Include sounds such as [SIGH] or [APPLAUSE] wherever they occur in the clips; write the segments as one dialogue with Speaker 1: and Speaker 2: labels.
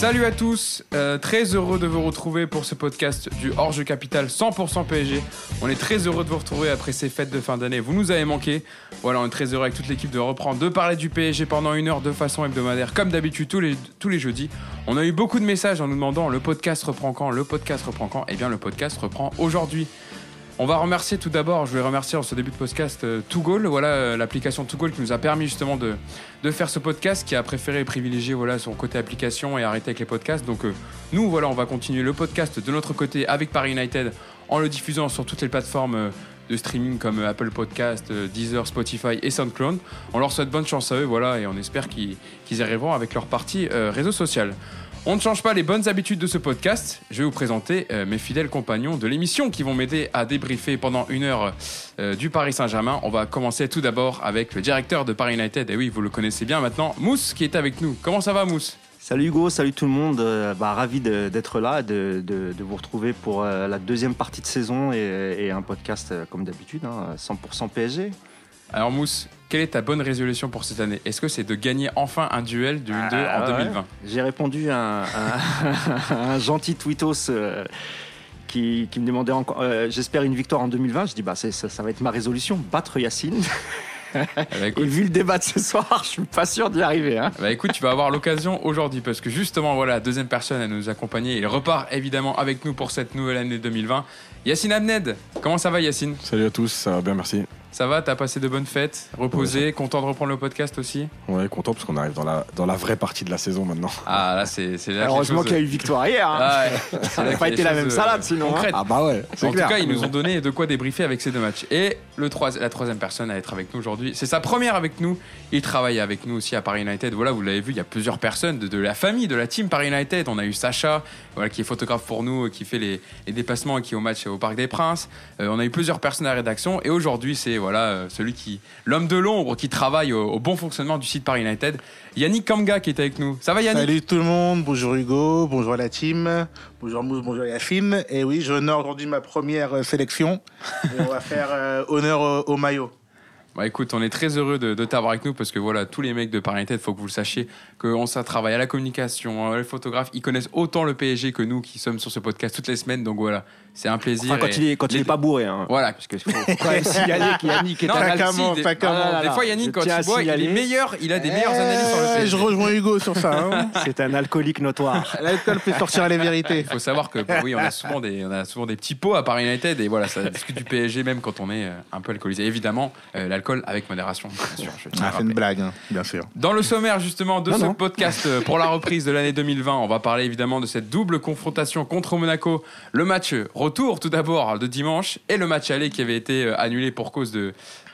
Speaker 1: Salut à tous, euh, très heureux de vous retrouver pour ce podcast du Hors-Jeu Capital 100% PSG. On est très heureux de vous retrouver après ces fêtes de fin d'année. Vous nous avez manqué. Voilà, on est très heureux avec toute l'équipe de reprendre, de parler du PSG pendant une heure de façon hebdomadaire, comme d'habitude tous les, tous les jeudis. On a eu beaucoup de messages en nous demandant le podcast reprend quand, le podcast reprend quand? Eh bien, le podcast reprend aujourd'hui. On va remercier tout d'abord, je vais remercier en ce début de podcast euh, Tougol, voilà euh, l'application Tougol qui nous a permis justement de, faire ce podcast, qui a préféré privilégier voilà son côté application et arrêter avec les podcasts. Donc euh, nous voilà, on va continuer le podcast de notre côté avec Paris United en le diffusant sur toutes les plateformes euh, de streaming comme Apple Podcast, Deezer, Spotify et SoundCloud. On leur souhaite bonne chance à eux, voilà, et on espère qu'ils y arriveront avec leur partie réseau social. On ne change pas les bonnes habitudes de ce podcast. Je vais vous présenter euh, mes fidèles compagnons de l'émission qui vont m'aider à débriefer pendant une heure euh, du Paris Saint-Germain. On va commencer tout d'abord avec le directeur de Paris United. Et oui, vous le connaissez bien maintenant, Mousse, qui est avec nous. Comment ça va, Mousse?
Speaker 2: Salut Hugo, salut tout le monde. Euh, bah, ravi d'être là, de, de- de vous retrouver pour la deuxième partie de saison et, et un podcast comme d'habitude, hein, 100% PSG.
Speaker 1: Alors, Mousse, quelle est ta bonne résolution pour cette année? Est-ce que c'est de gagner enfin un duel du 1-2
Speaker 2: Ah,
Speaker 1: en
Speaker 2: ouais.
Speaker 1: 2020
Speaker 2: J'ai répondu à un, [LAUGHS] à un gentil tweetos euh, qui, qui me demandait encore. euh, J'espère une victoire en 2020. Je dis bah ça, ça va être ma résolution, battre Yacine. [LAUGHS]
Speaker 1: Ben,
Speaker 2: Et vu le débat de ce soir, [LAUGHS] je suis pas sûr d'y arriver. Hein.
Speaker 1: Bah écoute, tu vas avoir l'occasion aujourd'hui parce que justement, voilà, la deuxième personne à nous accompagner. Il repart évidemment avec nous pour cette nouvelle année 2020. Yacine Abned, comment ça va Yacine?
Speaker 3: Salut à tous, ça va bien, merci.
Speaker 1: Ça va T'as passé de bonnes fêtes Reposé Content de reprendre le podcast aussi
Speaker 3: Ouais, content parce qu'on arrive dans la, dans la vraie partie de la saison maintenant.
Speaker 1: Ah là, c'est c'est là
Speaker 2: Heureusement qu'il y a eu victoire hier. hein.
Speaker 1: Ah ouais,
Speaker 2: Ça
Speaker 1: là
Speaker 2: n'a
Speaker 1: que
Speaker 2: pas été la même
Speaker 1: euh,
Speaker 2: salade sinon. hein.
Speaker 1: concrètes.
Speaker 3: bah ouais,
Speaker 1: En tout cas, ils nous ont donné de quoi débriefer avec ces deux matchs. Et le troi- la troisième personne à être avec nous aujourd'hui, c'est sa première avec nous. Il travaille avec nous aussi à Paris United. Voilà, vous l'avez vu, il y a plusieurs personnes de, de la famille, de la team Paris United. On a eu Sacha, voilà, qui est photographe pour nous, qui fait les, les déplacements et qui est au match au Parc des Princes. Euh, on a eu plusieurs personnes à la rédaction. Et aujourd'hui, c'est voilà euh, celui qui, l'homme de l'ombre, qui travaille au, au bon fonctionnement du site Paris United. Yannick Kamga qui est avec nous. Ça va Yannick?
Speaker 4: Salut tout le monde, bonjour Hugo, bonjour la team, bonjour Mousse, bonjour Yacine. Et oui, j'honore aujourd'hui ma première euh, sélection. Et on va [LAUGHS] faire euh, honneur au, au maillot.
Speaker 1: Bah écoute, on est très heureux de, de t'avoir avec nous parce que voilà, tous les mecs de Paris United, faut que vous le sachiez, qu'on ça travaille à la communication, les photographes, ils connaissent autant le PSG que nous qui sommes sur ce podcast toutes les semaines. Donc voilà, c'est un plaisir.
Speaker 2: Enfin, quand
Speaker 1: et
Speaker 2: il est, quand il est pas bourré. Hein.
Speaker 1: Voilà.
Speaker 2: Parce qu'il faut, [LAUGHS] faut quand même signaler qu'Yannick est
Speaker 1: Non,
Speaker 4: fréquemment.
Speaker 1: ah, des fois Yannick quand il boit, il est
Speaker 2: signaler.
Speaker 1: meilleur, il a des meilleures analyses sur le
Speaker 4: Eh. Je rejoins Hugo sur ça. Hein. [LAUGHS]
Speaker 2: C'est un alcoolique notoire. [LAUGHS]
Speaker 4: L'alcool fait sortir les vérités.
Speaker 1: Il faut savoir que bah oui, on a souvent des, on a souvent des petits pots à Paris United et voilà, ça discute du PSG même quand on est euh, un peu alcoolisé. Évidemment, euh, l'alcool avec modération, bien sûr. je
Speaker 4: Ah, c'est une blague, hein, bien sûr.
Speaker 1: Dans le sommaire justement de
Speaker 2: Non,
Speaker 1: ce
Speaker 2: non.
Speaker 1: podcast euh, pour la reprise de l'année 2020, on va parler évidemment de cette double confrontation contre Monaco. Le match retour tout d'abord de dimanche et le match aller qui avait été euh, annulé pour cause de,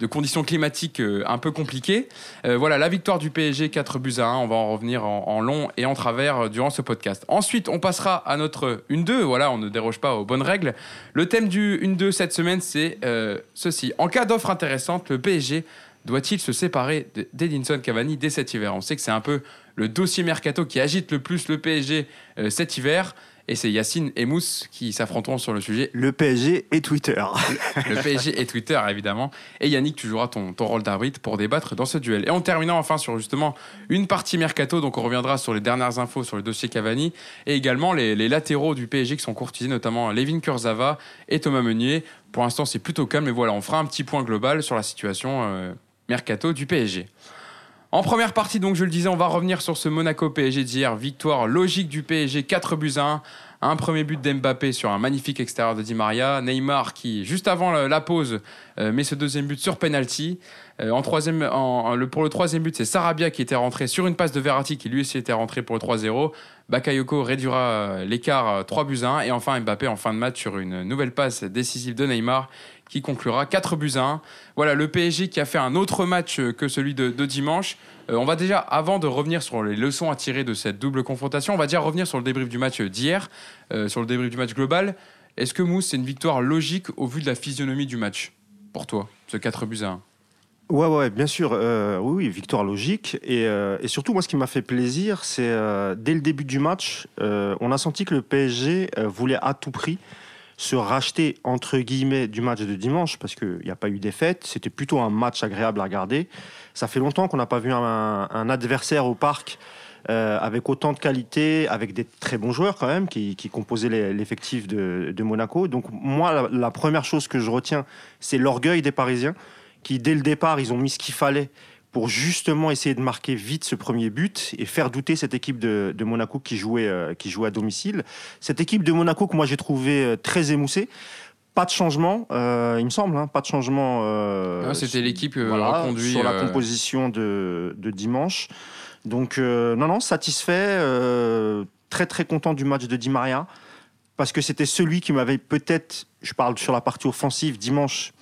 Speaker 1: conditions climatiques euh, un peu compliquées. Euh, voilà, la victoire du PSG 4 buts à 1, on va en revenir en, long et en travers durant ce podcast. Ensuite, on passera à notre 1-2, voilà, on ne déroge pas aux bonnes règles. Le thème du 1-2 cette semaine, c'est ceci. En cas d'offre intéressante, le PSG doit-il se séparer de- d'Edinson Cavani dès cet hiver? On sait que c'est un peu le dossier mercato qui agite le plus le PSG cet hiver. Et c'est Yacine et Mousse qui s'affronteront sur le sujet.
Speaker 2: Le PSG et Twitter.
Speaker 1: Le PSG et Twitter, évidemment. Et Yannick, tu joueras ton, ton rôle d'arbitre pour débattre dans ce duel. Et en terminant enfin sur justement une partie mercato, donc on reviendra sur les dernières infos sur le dossier Cavani et également les, les latéraux du PSG qui sont courtisés, notamment Levin Kurzawa et Thomas Meunier. Pour l'instant, c'est plutôt calme, mais voilà, on fera un petit point global sur la situation euh, mercato du PSG. En première partie, donc je le disais, on va revenir sur ce Monaco PSG d'hier. Victoire logique du PSG, 4 buts à 1. Un premier but d'Mbappé sur un magnifique extérieur de Di Maria. Neymar qui, juste avant la, pause, euh, met ce deuxième but sur penalty. Euh, en troisième, pour le troisième but, c'est Sarabia qui était rentré sur une passe de Verratti qui lui aussi était rentré pour le 3-0. Bakayoko réduira euh, l'écart euh, 3 buts à 1. Et enfin Mbappé en fin de match sur une nouvelle passe décisive de Neymar qui conclura 4 buts à 1. Voilà, le PSG qui a fait un autre match euh, que celui de, dimanche. Euh, on va déjà, avant de revenir sur les leçons à tirer de cette double confrontation, on va déjà revenir sur le débrief du match d'hier, euh, sur le débrief du match global. Est-ce que Mousse, c'est une victoire logique au vu de la physionomie du match pour toi, ce 4 buts à 1
Speaker 2: Ouais, ouais, bien sûr. oui, oui, victoire logique. Et, surtout, moi, ce qui m'a fait plaisir, c'est dès le début du match, on a senti que le PSG voulait à tout prix se racheter, entre guillemets, du match de dimanche, parce qu'il n'y a pas eu défaite. C'était plutôt un match agréable à regarder. Ça fait longtemps qu'on n'a pas vu un, adversaire au parc euh, avec autant de qualité, avec des très bons joueurs quand même qui, composaient l'effectif de, de Monaco. Donc moi, la, la première chose que je retiens, c'est l'orgueil des Parisiens qui, dès le départ, ils ont mis ce qu'il fallait pour justement essayer de marquer vite ce premier but et faire douter cette équipe de, de Monaco qui jouait, euh, qui jouait à domicile. Cette équipe de Monaco que moi j'ai trouvé euh, très émoussée. Pas de changement, euh, il me semble, hein, pas de changement. euh,
Speaker 1: Ah, C'était l'équipe
Speaker 2: voilà, sur la composition de, de dimanche. Donc, non, non, satisfait. très, très content du match de Di Maria. Parce que c'était celui qui m'avait peut-être, je parle sur la partie offensive, dimanche,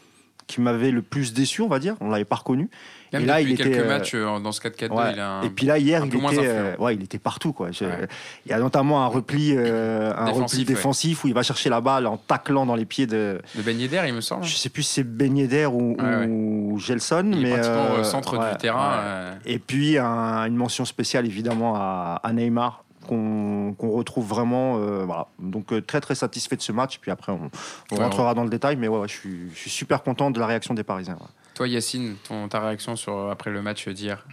Speaker 2: qui m'avait le plus déçu, on va dire. On l'avait pas reconnu.
Speaker 1: Même
Speaker 2: Et là, il
Speaker 1: quelques
Speaker 2: était, euh,
Speaker 1: matchs euh, dans ce 4-4-2,
Speaker 2: Ouais.
Speaker 1: il a un-
Speaker 2: Et puis là, hier, il était, euh, ouais, il était partout. Quoi.
Speaker 1: Ouais.
Speaker 2: Il y a notamment un repli, euh, un
Speaker 1: Défensif,
Speaker 2: repli
Speaker 1: ouais.
Speaker 2: défensif où il va chercher la balle en taclant dans les pieds de.
Speaker 1: de Ben Yedder, il me semble.
Speaker 2: Je sais plus si c'est Ben Yedder ou,
Speaker 1: Ouais,
Speaker 2: ou Gelson.
Speaker 1: Il est
Speaker 2: mais
Speaker 1: pratiquement
Speaker 2: euh,
Speaker 1: au centre
Speaker 2: ouais,
Speaker 1: du terrain.
Speaker 2: ouais. Et puis un- une mention spéciale évidemment à, à Neymar qu'on retrouve vraiment. euh, voilà. Donc euh, très très satisfait de ce match. Puis après on, on
Speaker 1: Ouais,
Speaker 2: rentrera dans le détail. Mais ouais, ouais, je, suis, je suis super content de la réaction des Parisiens. ouais.
Speaker 1: Toi, Yacine, ton, ta réaction sur, après le match d'hier?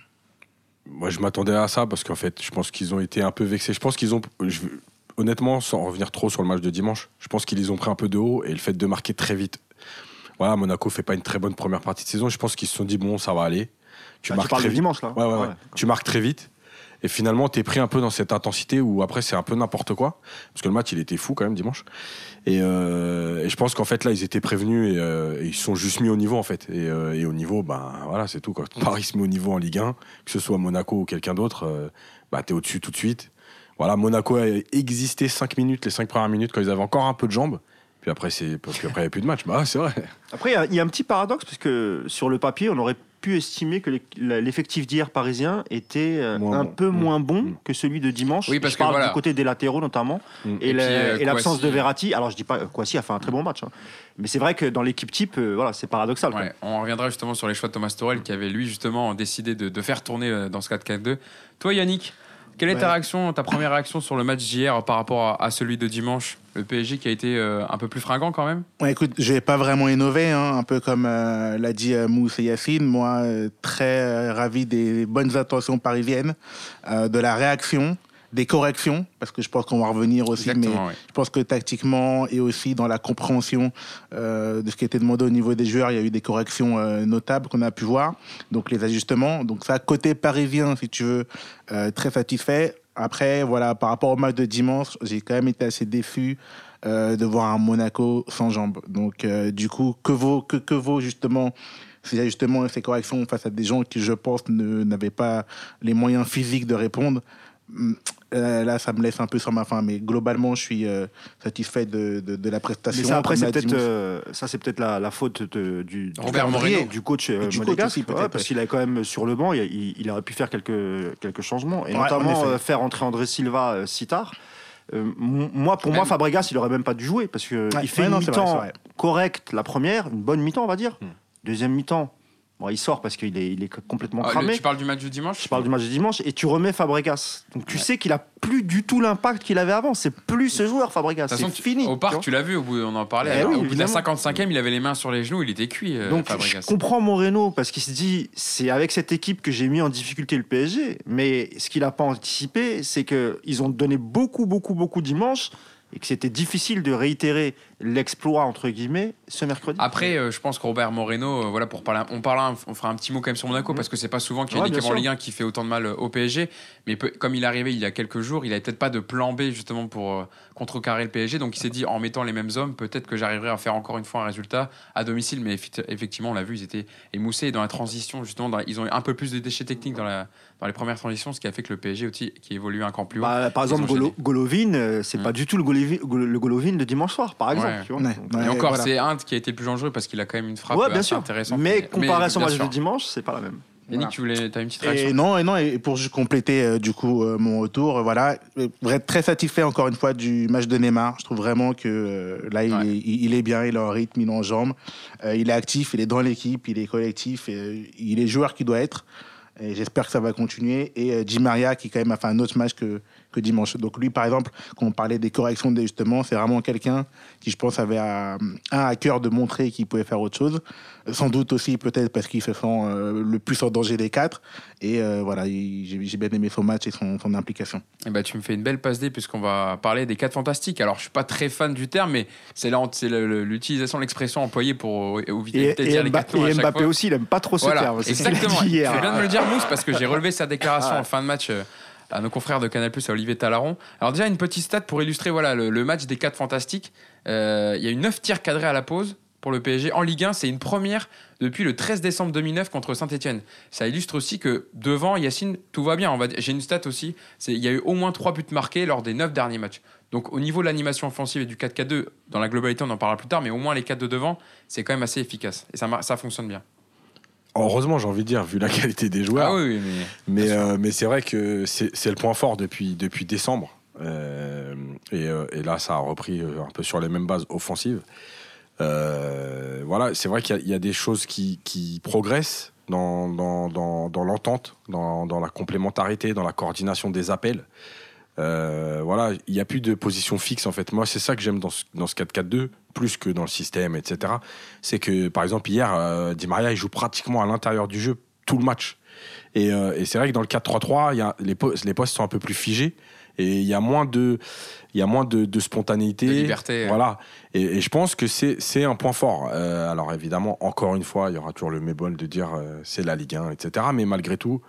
Speaker 3: Moi, je m'attendais à ça parce qu'en fait, je pense qu'ils ont été un peu vexés. Je pense qu'ils ont. je- honnêtement, sans revenir trop sur le match de dimanche, je pense qu'ils les ont pris un peu de haut et le fait de marquer très vite. Voilà, Monaco fait pas une très bonne première partie de saison. Je pense qu'ils se sont dit, bon, ça va aller. Tu
Speaker 2: Ah,
Speaker 3: marques très vite.
Speaker 2: dimanche là.
Speaker 3: Ouais, ouais, ouais. Tu marques très vite. Et finalement, tu es pris un peu dans cette intensité où après, c'est un peu n'importe quoi. Parce que le match, il était fou quand même dimanche. Et, euh, je pense qu'en fait, là, ils étaient prévenus et, euh, ils sont juste mis au niveau, en fait. Et, euh, au niveau, ben voilà, c'est tout. [LAUGHS] Paris se met au niveau en Ligue 1, que ce soit Monaco ou quelqu'un d'autre, bah, tu es au-dessus tout de suite. Voilà, Monaco a existé 5 minutes, les 5 premières minutes, quand ils avaient encore un peu de jambes. Puis après, il n'y a plus de match. Bah, c'est vrai.
Speaker 2: Après il y a- il y, a un petit paradoxe parce que sur le papier on aurait pu estimer que l'effectif d'hier parisien était euh,
Speaker 3: Moins
Speaker 2: un
Speaker 3: bon.
Speaker 2: peu
Speaker 3: Mm.
Speaker 2: moins bon
Speaker 3: Mm.
Speaker 2: que celui de dimanche.
Speaker 1: Oui, parce
Speaker 2: je
Speaker 1: que
Speaker 2: parle
Speaker 1: voilà.
Speaker 2: du côté des latéraux notamment.
Speaker 3: Mm.
Speaker 2: Et
Speaker 1: Et
Speaker 2: la-
Speaker 1: puis, euh,
Speaker 2: et l'absence de Verratti. Alors je dis pas Kouassi a fait un très bon match. hein. Mais c'est vrai que dans l'équipe type, euh, voilà, c'est paradoxal. quoi.
Speaker 1: Ouais, on reviendra justement sur les choix de Thomas Torel qui avait lui justement décidé de, de faire tourner euh, dans ce 4-4-2. Toi Yannick, quelle est ta
Speaker 4: Ouais.
Speaker 1: réaction, ta première réaction sur le match d'hier par rapport à, à celui de dimanche? Le PSG qui a été euh, un peu plus fringant quand même?
Speaker 4: Ouais, écoute, je vais pas vraiment innover, hein, un peu comme euh, l'a dit euh, Mousse et Yacine. Moi, euh, très ravi des bonnes intentions parisiennes, de la réaction, des corrections, parce que je pense qu'on va revenir aussi, mais
Speaker 1: ouais.
Speaker 4: je pense que tactiquement et aussi dans la compréhension euh, de ce qui était demandé au niveau des joueurs, il y a eu des corrections euh, notables qu'on a pu voir. Donc les ajustements. Donc ça, côté parisien, si tu veux, euh, très satisfait. Après, voilà, par rapport au match de dimanche, j'ai quand même été assez déçu de voir un Monaco sans jambes. Donc du coup, que vaut, que, que vaut justement ces ajustements et ces corrections face à des gens qui, je pense, n'avaient pas les moyens physiques de répondre? Hum, euh, là, ça me laisse un peu sur ma faim, mais globalement, je suis euh, satisfait de, de, de la prestation.
Speaker 2: Mais ça, après, c'est peut-être euh, ça, c'est peut-être la, la faute de- du,
Speaker 1: Robert Moreno.
Speaker 2: du coach
Speaker 4: Du coach
Speaker 2: monégasque,
Speaker 4: aussi, peut-être,
Speaker 2: ouais, parce qu'il avait quand même sur le banc, il, il- il aurait pu faire quelques quelques changements et
Speaker 4: Ouais, en
Speaker 2: notamment euh, faire entrer André Silva euh, si tard. Euh, moi, pour moi, Fabregas, il aurait même pas dû jouer parce que
Speaker 4: Ouais,
Speaker 2: il fait
Speaker 4: ouais,
Speaker 2: une mi-temps correcte la première, une bonne mi-temps, on va dire.
Speaker 3: Hmm.
Speaker 2: Deuxième mi-temps, bon, il sort parce qu'il est, il est complètement
Speaker 1: Ah, le-
Speaker 2: cramé.
Speaker 1: tu parles du match de dimanche
Speaker 2: Je parle du match de dimanche et tu remets Fabregas. Donc tu
Speaker 1: Ouais.
Speaker 2: sais qu'il a plus du tout l'impact qu'il avait avant. C'est plus ce joueur Fabregas. C'est fini.
Speaker 1: Au parc, tu l'as vu, au bout, on en parlait.
Speaker 2: Eh oui,
Speaker 1: au bout de la
Speaker 2: évidemment.
Speaker 1: 55e, il avait les mains sur les genoux, il était cuit, euh,
Speaker 2: Donc
Speaker 1: Fabregas.
Speaker 2: je comprends Moreno parce qu'il se dit c'est avec cette équipe que j'ai mis en difficulté le PSG. Mais ce qu'il n'a pas anticipé, c'est qu'ils ont donné beaucoup, beaucoup, beaucoup dimanche et que c'était difficile de réitérer l'exploit entre guillemets ce mercredi.
Speaker 1: Après, euh, je pense que Robert Moreno, euh, voilà, pour parler, on fera un petit mot quand même sur Monaco
Speaker 2: Mhm.
Speaker 1: parce que c'est pas souvent qu'il y a
Speaker 2: Ouais,
Speaker 1: une équipe en
Speaker 2: sûr.
Speaker 1: Ligue 1 qui fait autant de mal euh, au PSG. Mais peu- comme il est arrivé il y a quelques jours, il avait peut-être pas de plan B justement pour euh, contrecarrer le PSG. Donc il s'est dit en mettant les mêmes hommes, peut-être que j'arriverai à faire encore une fois un résultat à domicile. Mais effectivement, on l'a vu, ils étaient émoussés et dans la transition justement, dans- ils ont eu un peu plus de déchets techniques dans, la, dans les premières transitions, ce qui a fait que le PSG aussi, qui évolue un camp plus haut.
Speaker 2: Bah, par exemple. Golovin, c'est
Speaker 1: Mm.
Speaker 2: pas du tout le Golovin, le Golovin de dimanche soir, par exemple.
Speaker 1: Ouais.
Speaker 2: Tu vois.
Speaker 4: Ouais,
Speaker 2: Donc,
Speaker 4: ouais.
Speaker 1: et encore,
Speaker 4: voilà.
Speaker 1: c'est Inde qui a été le plus dangereux parce qu'il a quand même une frappe
Speaker 2: ouais, bien
Speaker 1: assez
Speaker 2: sûr.
Speaker 1: intéressante.
Speaker 2: Mais comparé à son match de dimanche, c'est pas la même.
Speaker 1: Yannick, tu voulais, as une petite réaction
Speaker 4: Et non, et non, et pour compléter euh, du coup euh, mon retour, euh, voilà, euh, pour être très satisfait encore une fois du match de Neymar. Je trouve vraiment que euh, là, il,
Speaker 1: Ouais.
Speaker 4: est, il il est bien, il est en rythme, il est en jambes, Euh, il est actif, il est dans l'équipe, il est collectif, et, euh, il est joueur qui doit être. Et j'espère que ça va continuer. Et euh, Di Maria, qui quand même a fait un autre match que, que dimanche. Donc lui, par exemple, quand on parlait des corrections d'ajustement, c'est vraiment quelqu'un qui, je pense, avait à, un à cœur de montrer qu'il pouvait faire autre chose. Sans doute aussi, peut-être parce qu'il se sent euh, le plus en danger des quatre. Et euh, voilà, il- j'ai bien aimé son match et son, son implication.
Speaker 1: Eh ben, tu me fais une belle passe D puisqu'on va parler des 4 fantastiques. Alors, je suis pas très fan du terme, mais c'est l'utilisation de l'expression employée pour euh, éviter
Speaker 2: Et,
Speaker 1: de
Speaker 2: et
Speaker 1: dire les
Speaker 2: Mba-
Speaker 1: 4 noms à
Speaker 2: et Mbappé
Speaker 1: fois.
Speaker 2: aussi, il aime pas trop ce
Speaker 1: Voilà,
Speaker 2: terme.
Speaker 1: Exactement. Tu bien de me le dire, Mousse, parce que j'ai relevé sa déclaration
Speaker 2: Ah.
Speaker 1: en fin de match euh, à nos confrères de Canal à Olivier Talaron. Alors, déjà, une petite stat pour illustrer voilà, le, match des 4 fantastiques. Euh, Il y a eu 9 tirs cadrés à la pause pour le PSG en Ligue 1. C'est une première depuis le 13 décembre 2009 contre Saint-Etienne. Ça illustre aussi que devant Yacine, tout va bien. J'ai une stat aussi. Il y a eu au moins 3 buts marqués lors des 9 derniers matchs. Donc, au niveau de l'animation offensive et du 4-4-2, dans la globalité, on en parlera plus tard, mais au moins les 4 de devant, c'est quand même assez efficace. Et ça, ça fonctionne bien.
Speaker 3: Heureusement, j'ai envie de dire, vu la qualité des joueurs.
Speaker 1: Ah oui, oui, mais.
Speaker 3: Mais,
Speaker 1: Bien sûr.
Speaker 3: euh, mais c'est vrai que c'est le point fort depuis, depuis décembre. Euh, et, euh, et là, ça a repris un peu sur les mêmes bases offensives. Euh, voilà, c'est vrai qu'il y a- il y, a des choses qui, qui progressent dans, dans, dans, dans l'entente, dans la complémentarité, dans la coordination des appels. Euh, voilà, il n'y a plus de position fixe en fait. Moi, c'est ça que j'aime dans ce, dans ce 4-4-2, plus que dans le système, etc. C'est que, par exemple, hier, euh, Di Maria, il joue pratiquement à l'intérieur du jeu tout le match. Et, euh, et c'est vrai que dans le 4-3-3, il y a- les, postes, les postes sont un peu plus figés et il y a moins de, il y a moins de, de spontanéité.
Speaker 1: De liberté.
Speaker 3: Voilà. Et, et je pense que c'est c'est un point fort. Euh, alors évidemment, encore une fois, il y aura toujours le mébol de dire euh, c'est la Ligue 1, etc. Mais malgré tout,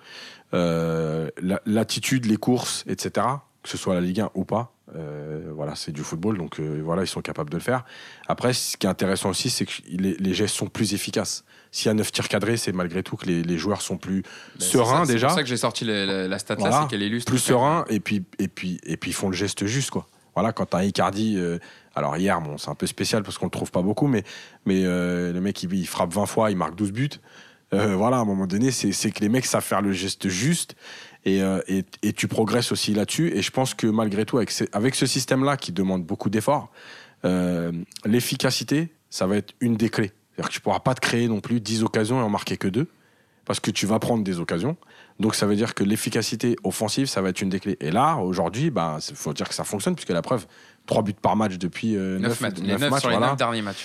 Speaker 3: euh, la- l'attitude, les courses, etc., que ce soit la Ligue 1 ou pas, euh, voilà, c'est du football, donc euh, voilà, ils sont capables de le faire. Après, ce qui est intéressant aussi, c'est que les, les gestes sont plus efficaces. S'il y a 9 tirs cadrés, c'est malgré tout que les, les joueurs sont plus
Speaker 1: Ben,
Speaker 3: sereins
Speaker 1: ça-
Speaker 3: déjà
Speaker 1: C'est pour ça que j'ai sorti la, la- la stat là, c'est qu'elle illustre.
Speaker 3: plus serein et puis et puis et puis ils font le geste juste quoi. Voilà quand t'as Icardi euh, alors hier bon c'est un peu spécial parce qu'on le trouve pas beaucoup mais mais euh, le mec il, il frappe 20 fois il marque 12 buts. Euh, voilà à un moment donné c'est que les mecs savent faire le geste juste et, euh, et, et tu progresses aussi là-dessus et je pense que malgré tout avec, ces- avec ce système là qui demande beaucoup d'efforts euh, l'efficacité ça va être une des clés. C'est-à-dire que tu pourras pas te créer non plus 10 occasions et en marquer que deux parce que tu vas prendre des occasions. Donc ça veut dire que l'efficacité offensive, ça va être une des clés. Et là, aujourd'hui, ben, il faut dire que ça fonctionne, puisque la preuve, 3 buts par match depuis 9,
Speaker 1: 9 matchs, les
Speaker 3: neuf
Speaker 1: 9
Speaker 3: matchs.
Speaker 1: sur les
Speaker 3: voilà.
Speaker 1: 9 derniers matchs.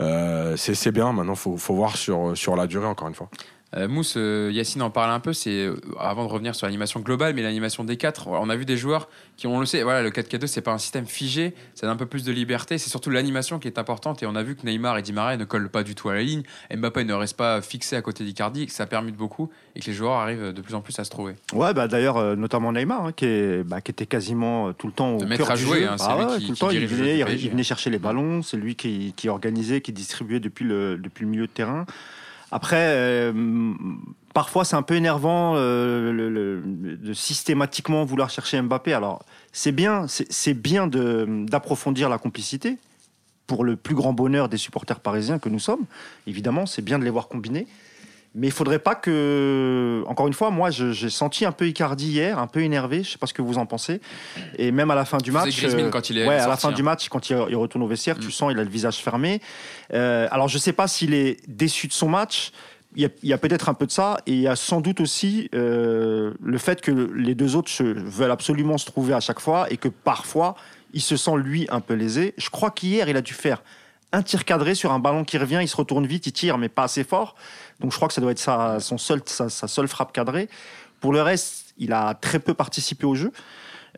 Speaker 3: Euh, c'est c'est bien, maintenant, il faut, faut voir sur, sur la durée, encore une fois.
Speaker 1: Euh, Mousse, euh, Yacine en parle un peu, c'est euh, avant de revenir sur l'animation globale, mais l'animation des 4, on a vu des joueurs qui, on le sait, voilà, le 4-4-2, c'est pas un système figé, ça donne un peu plus de liberté, c'est surtout l'animation qui est importante, et on a vu que Neymar et Di ne collent pas du tout à la ligne, Mbappé ne reste pas fixé à côté d'Icardi, que ça permute beaucoup, et que les joueurs arrivent de plus en plus à se trouver.
Speaker 2: Ouais, bah d'ailleurs, notamment Neymar, hein, qui, est, bah, qui était quasiment tout le temps au
Speaker 1: maître
Speaker 2: cœur
Speaker 1: à
Speaker 2: du
Speaker 1: jouer,
Speaker 2: jeu.
Speaker 1: hein,
Speaker 2: Ah
Speaker 1: lui
Speaker 2: ouais,
Speaker 1: qui-
Speaker 2: tout le temps, il venait,
Speaker 1: du
Speaker 2: il,
Speaker 1: PSG.
Speaker 2: il venait chercher les ballons, c'est lui qui, qui organisait, qui distribuait depuis le, depuis le milieu de terrain. Après, euh, parfois c'est un peu énervant euh, de systématiquement vouloir chercher Mbappé. Alors c'est bien, c'est bien d'approfondir la complicité pour le plus grand bonheur des supporters parisiens que nous sommes. Évidemment, c'est bien de les voir combiner. Mais il faudrait pas que. Encore une fois, moi, j'ai senti un peu Icardi hier, un peu énervé. Je sais pas ce que vous en pensez. Et même à la fin du
Speaker 1: Faisait
Speaker 2: match.
Speaker 1: Griezmann quand il est
Speaker 2: ouais, à la fin
Speaker 1: hein.
Speaker 2: du match, quand il, il retourne au vestiaire,
Speaker 1: Mm.
Speaker 2: tu sens il a le visage fermé. Euh, alors, je sais pas s'il est déçu de son match. Il y a, peut-être un peu de ça. Et il y a sans doute aussi euh, le fait que les deux autres se- veulent absolument se trouver à chaque fois et que parfois, il se sent lui un peu lésé. Je crois qu'hier, il a dû faire un tir cadré sur un ballon qui revient, il se retourne vite, il tire, mais pas assez fort. Donc je crois que ça doit être sa, son seul, sa, sa seule frappe cadrée. Pour le reste, il a très peu participé au jeu.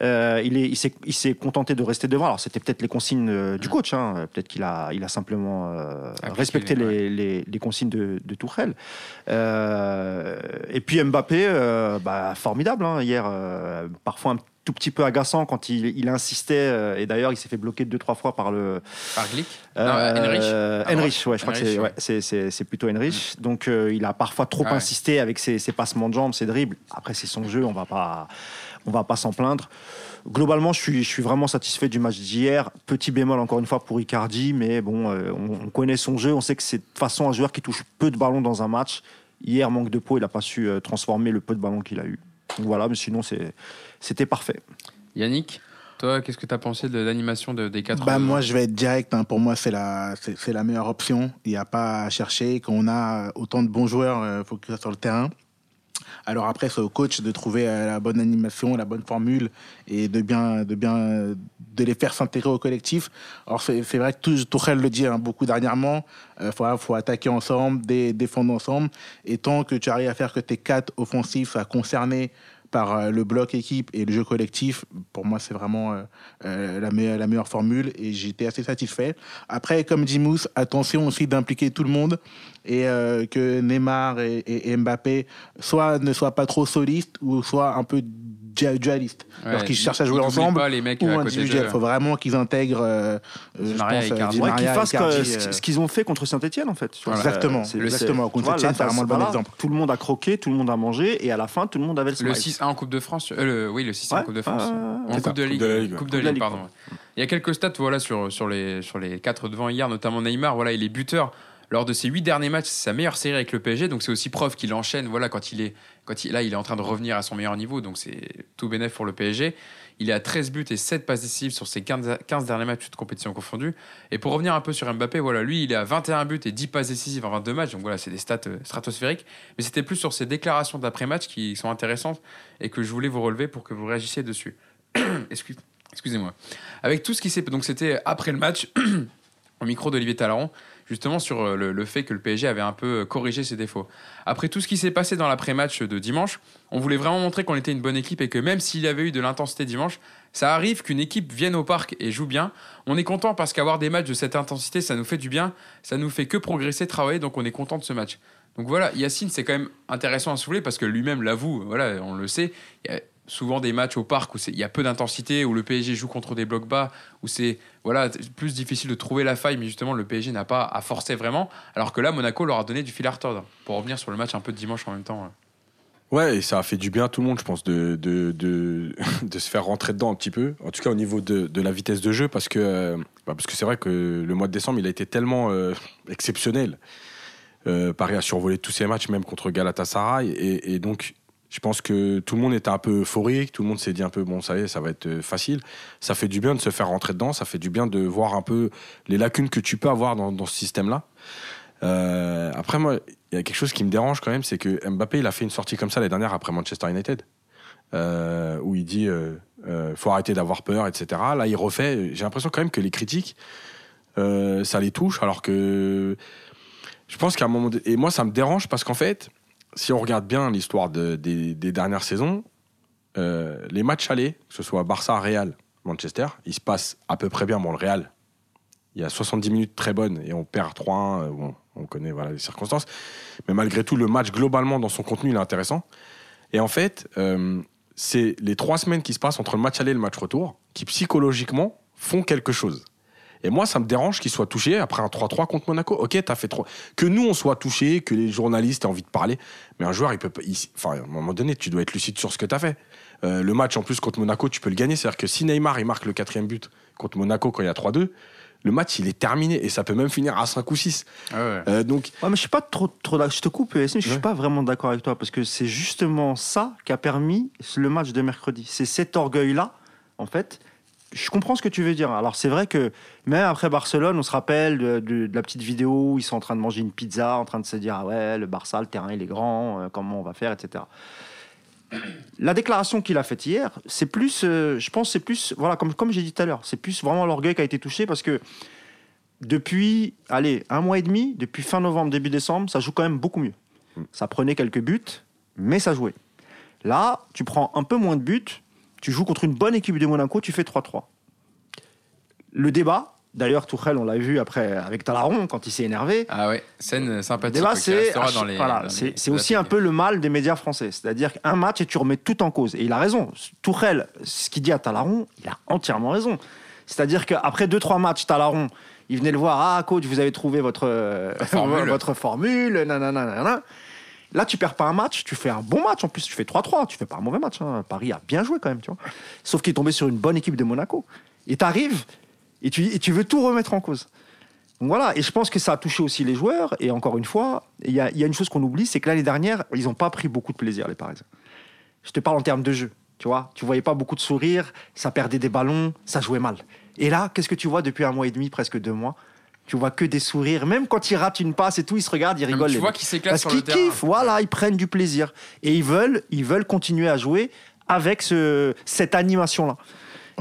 Speaker 2: Euh, il est- il s'est il contenté de rester devant. Alors c'était peut-être les consignes euh, du coach. hein. Peut-être qu'il a, il a simplement euh, respecté
Speaker 1: les-
Speaker 2: les, les- les consignes de, de Tourelle. Et puis Mbappé, bah, formidable hein, hier. parfois un tout petit peu agaçant quand il, il insistait. euh, et d'ailleurs, il s'est fait bloquer deux trois fois par le,
Speaker 1: Par Glick
Speaker 2: euh,
Speaker 1: Henrich.
Speaker 2: Henrich, ouais, je crois que c'est
Speaker 1: ouais.
Speaker 2: ouais, plutôt Henrich. Donc euh, il a parfois trop
Speaker 1: Ah ouais.
Speaker 2: insisté avec ses, ses passements de jambes, ses dribbles. Après, c'est son jeu, on va pas, on va pas s'en plaindre. Globalement, je suis, je suis vraiment satisfait du match d'hier. Petit bémol encore une fois pour Icardi, mais bon, euh, on, on connaît son jeu, on sait que c'est de toute façon un joueur qui touche peu de ballons dans un match. Hier, manque de peau, il n'a pas su transformer le peu de ballons qu'il a eu. Donc voilà, mais sinon c'est- c'était parfait.
Speaker 1: Yannick, toi, qu'est-ce que tu as pensé de l'animation de- des 4
Speaker 4: Bah, moi, je vais être direct. hein. Pour moi, c'est la, c'est, c'est la meilleure option. Il n'y a pas à chercher. Quand on a autant de bons joueurs, il faut que ça soit sur le terrain. Alors après, c'est au coach de trouver euh, la bonne animation, la bonne formule et de bien, de bien, de les faire s'intégrer au collectif. Alors c'est c'est vrai que tout- Tourelle le dit hein, beaucoup dernièrement. Il faut, faut attaquer ensemble, dé- défendre ensemble. Et tant que tu arrives à faire que tes quatre offensifs soient concernés par euh, le bloc équipe et le jeu collectif, pour moi, c'est vraiment euh, euh, la, meilleure, la meilleure formule et j'étais assez satisfait. Après, comme dit Mousse, attention aussi d'impliquer tout le monde et euh, que Neymar et, et- et Mbappé soit ne soient pas trop solistes ou soit un peu dualistes.
Speaker 1: Ouais,
Speaker 4: alors qu'ils
Speaker 1: ils-
Speaker 4: cherchent à jouer ensemble
Speaker 1: pas les mecs
Speaker 4: ou individuels. Il faut vraiment qu'ils intègrent, euh,
Speaker 2: qu'ils fassent
Speaker 4: euh,
Speaker 2: ce qu'ils ont fait contre Saint-Etienne en fait.
Speaker 1: Voilà.
Speaker 4: Exactement,
Speaker 2: C'est-
Speaker 4: exactement.
Speaker 2: c'est-
Speaker 4: Contre
Speaker 2: là,
Speaker 4: c'est vraiment un bon
Speaker 2: voilà,
Speaker 4: exemple.
Speaker 2: Tout le monde a croqué, tout le monde a mangé, et à la fin, tout le monde avait le
Speaker 1: Le
Speaker 2: smile.
Speaker 1: 6-1 en Coupe de France. euh, le- oui, le 6-1 en Coupe de France. en. Coupe de,
Speaker 3: Coupe
Speaker 1: Ligue.
Speaker 3: de la Ligue, ouais.
Speaker 1: Coupe de
Speaker 2: Coupe de la
Speaker 1: Ligue,
Speaker 2: Ligue,
Speaker 1: pardon. Il y a quelques stats voilà, sur, sur, les, sur les 4 devant hier, notamment Neymar. Voilà, il est buteur lors de ses 8 derniers matchs. C'est sa meilleure série avec le PSG. Donc c'est aussi preuve qu'il enchaîne. Voilà, quand il est, quand il, là, il est en train de revenir à son meilleur niveau. Donc c'est tout bénéf pour le PSG. Il est à 13 buts et 7 passes décisives sur ses 15, 15 derniers matchs de compétition confondue. Et pour revenir un peu sur Mbappé, voilà, lui, il est à 21 buts et 10 passes décisives en 22 matchs. Donc voilà, c'est des stats euh, stratosphériques. Mais c'était plus sur ses déclarations d'après-match qui sont intéressantes et que je voulais vous relever pour que vous réagissiez dessus. [CLEARS THROAT] Excuse- Excusez-moi. Avec tout ce qui s'est. Donc c'était après le match, [CLEARS THROAT] au micro d'Olivier Talaron, justement sur euh, le, fait que le PSG avait un peu euh, corrigé ses défauts. Après tout ce qui s'est passé dans l'après-match de dimanche, on voulait vraiment montrer qu'on était une bonne équipe et que même s'il y avait eu de l'intensité dimanche, ça arrive qu'une équipe vienne au parc et joue bien. On est content parce qu'avoir des matchs de cette intensité, ça nous fait du bien, ça nous fait que progresser, travailler, donc on est content de ce match. Donc voilà, Yacine, c'est quand même intéressant à soulever parce que lui-même l'avoue, voilà, on le sait, souvent des matchs au parc où il y a peu d'intensité, où le PSG joue contre des blocs bas, où c'est voilà, plus difficile de trouver la faille, mais justement le PSG n'a pas à forcer vraiment, alors que là, Monaco leur a donné du fil à retordre. Pour revenir sur le match un peu de dimanche en même temps.
Speaker 3: Ouais, et ça a fait du bien à tout le monde, je pense, de, de, [LAUGHS] de, se faire rentrer dedans un petit peu. En tout cas, au niveau de, de la vitesse de jeu, parce que euh, bah, c'est vrai que le mois de décembre, il a été tellement euh, exceptionnel. Euh, Paris a survolé tous ses matchs, même contre Galatasaray. Et donc, je pense que tout le monde était un peu euphorique. Tout le monde s'est dit un peu, bon, ça y est, ça va être euh, facile. Ça fait du bien de se faire rentrer dedans. Ça fait du bien de voir un peu les lacunes que tu peux avoir dans, ce système-là. Euh, après, moi, il y a quelque chose qui me dérange quand même, c'est que Mbappé, il a fait une sortie comme ça l'année dernière après Manchester United, euh, où il dit euh, faut arrêter d'avoir peur, etc. Là, il refait. J'ai l'impression quand même que les critiques, ça les touche, alors que je pense qu'à un moment, et moi, ça me dérange parce qu'en fait, si on regarde bien l'histoire de- des, dernières saisons, euh, les matchs allés, que ce soit Barça, Real, Manchester, il se passe à peu près bien. Bon, le Real, il y a 70 minutes très bonnes et on perd 3-1. euh, Bon, on connaît voilà, les circonstances. Mais malgré tout, le match, globalement, dans son contenu, il est intéressant. Et en fait, euh, c'est les trois semaines qui se passent entre le match aller et le match retour qui, psychologiquement, font quelque chose. Et moi, ça me dérange qu'il soit touché après un 3-3 contre Monaco. Ok, t'as fait 3. Que nous, on soit touché, que les journalistes aient envie de parler. Mais un joueur, il peut pas. il- Enfin, à un moment donné, tu dois être lucide sur ce que t'as fait. Euh, le match, en plus, contre Monaco, tu peux le gagner. C'est-à-dire que si Neymar, il marque le quatrième but contre Monaco quand il y a 3-2, le match, il est terminé. Et ça peut même finir à 5 ou 6. Euh, donc,
Speaker 2: Ouais, mais je suis pas trop, trop d'accord. Je te coupe, je suis
Speaker 3: Ouais.
Speaker 2: pas vraiment d'accord avec toi parce que c'est justement ça qui a permis le match de mercredi. C'est cet orgueil-là, en fait. Je comprends ce que tu veux dire. Alors, c'est vrai que même après Barcelone, on se rappelle de, de- de la petite vidéo où ils sont en train de manger une pizza, en train de se dire Ah ouais, le Barça, le terrain, il est grand, euh, comment on va faire, etc. La déclaration qu'il a faite hier, c'est plus, euh, je pense, c'est plus, voilà, comme, comme j'ai dit tout à l'heure, c'est plus vraiment l'orgueil qui a été touché parce que depuis, allez, un mois et demi, depuis fin novembre, début décembre, ça joue quand même beaucoup mieux. Ça prenait quelques buts, mais ça jouait. Là, tu prends un peu moins de buts, tu joues contre une bonne équipe de Monaco, tu fais 3-3. Le débat, d'ailleurs, Tourelle, on l'a vu après avec Talaron quand il s'est énervé.
Speaker 1: Ah ouais, scène
Speaker 2: Le
Speaker 1: sympathique.
Speaker 2: débat, c'est voilà, c'est- aussi un peu le mal des médias français. C'est-à-dire qu'un match et tu remets tout en cause. Et il a raison. Tourelle, ce qu'il dit à Talaron, il a entièrement raison. C'est-à-dire qu'après deux, trois matchs, Talaron, il venait le voir. Ah, coach, vous avez trouvé votre,
Speaker 1: formule. [LAUGHS]
Speaker 2: votre formule. nanana, nanana. Là, tu perds pas un match, tu fais un bon match. En plus, tu fais 3-3. Tu fais pas un mauvais match. hein. Paris a bien joué quand même. Tu vois. Sauf qu'il est tombé sur une bonne équipe de Monaco. Et tu arrives et tu, et tu veux tout remettre en cause. Donc voilà, et je pense que ça a touché aussi les joueurs. Et encore une fois, il y a, il y a une chose qu'on oublie, c'est que l'année dernière, ils n'ont pas pris beaucoup de plaisir, les Parisiens. Je te parle en termes de jeu, tu vois. Tu voyais pas beaucoup de sourires, ça perdait des ballons, ça jouait mal. Et là, qu'est-ce que tu vois depuis un mois et demi, presque deux mois? Tu vois que des sourires. Même quand ils ratent une passe et tout, ils se regardent, ils rigolent.
Speaker 1: tu vois qu'ils s'éclatent
Speaker 2: Parce
Speaker 1: sur le
Speaker 2: qu'ils
Speaker 1: terrain.
Speaker 2: kiffent, voilà, ils prennent du plaisir. Et ils veulent, ils veulent continuer à jouer avec ce, cette animation-là.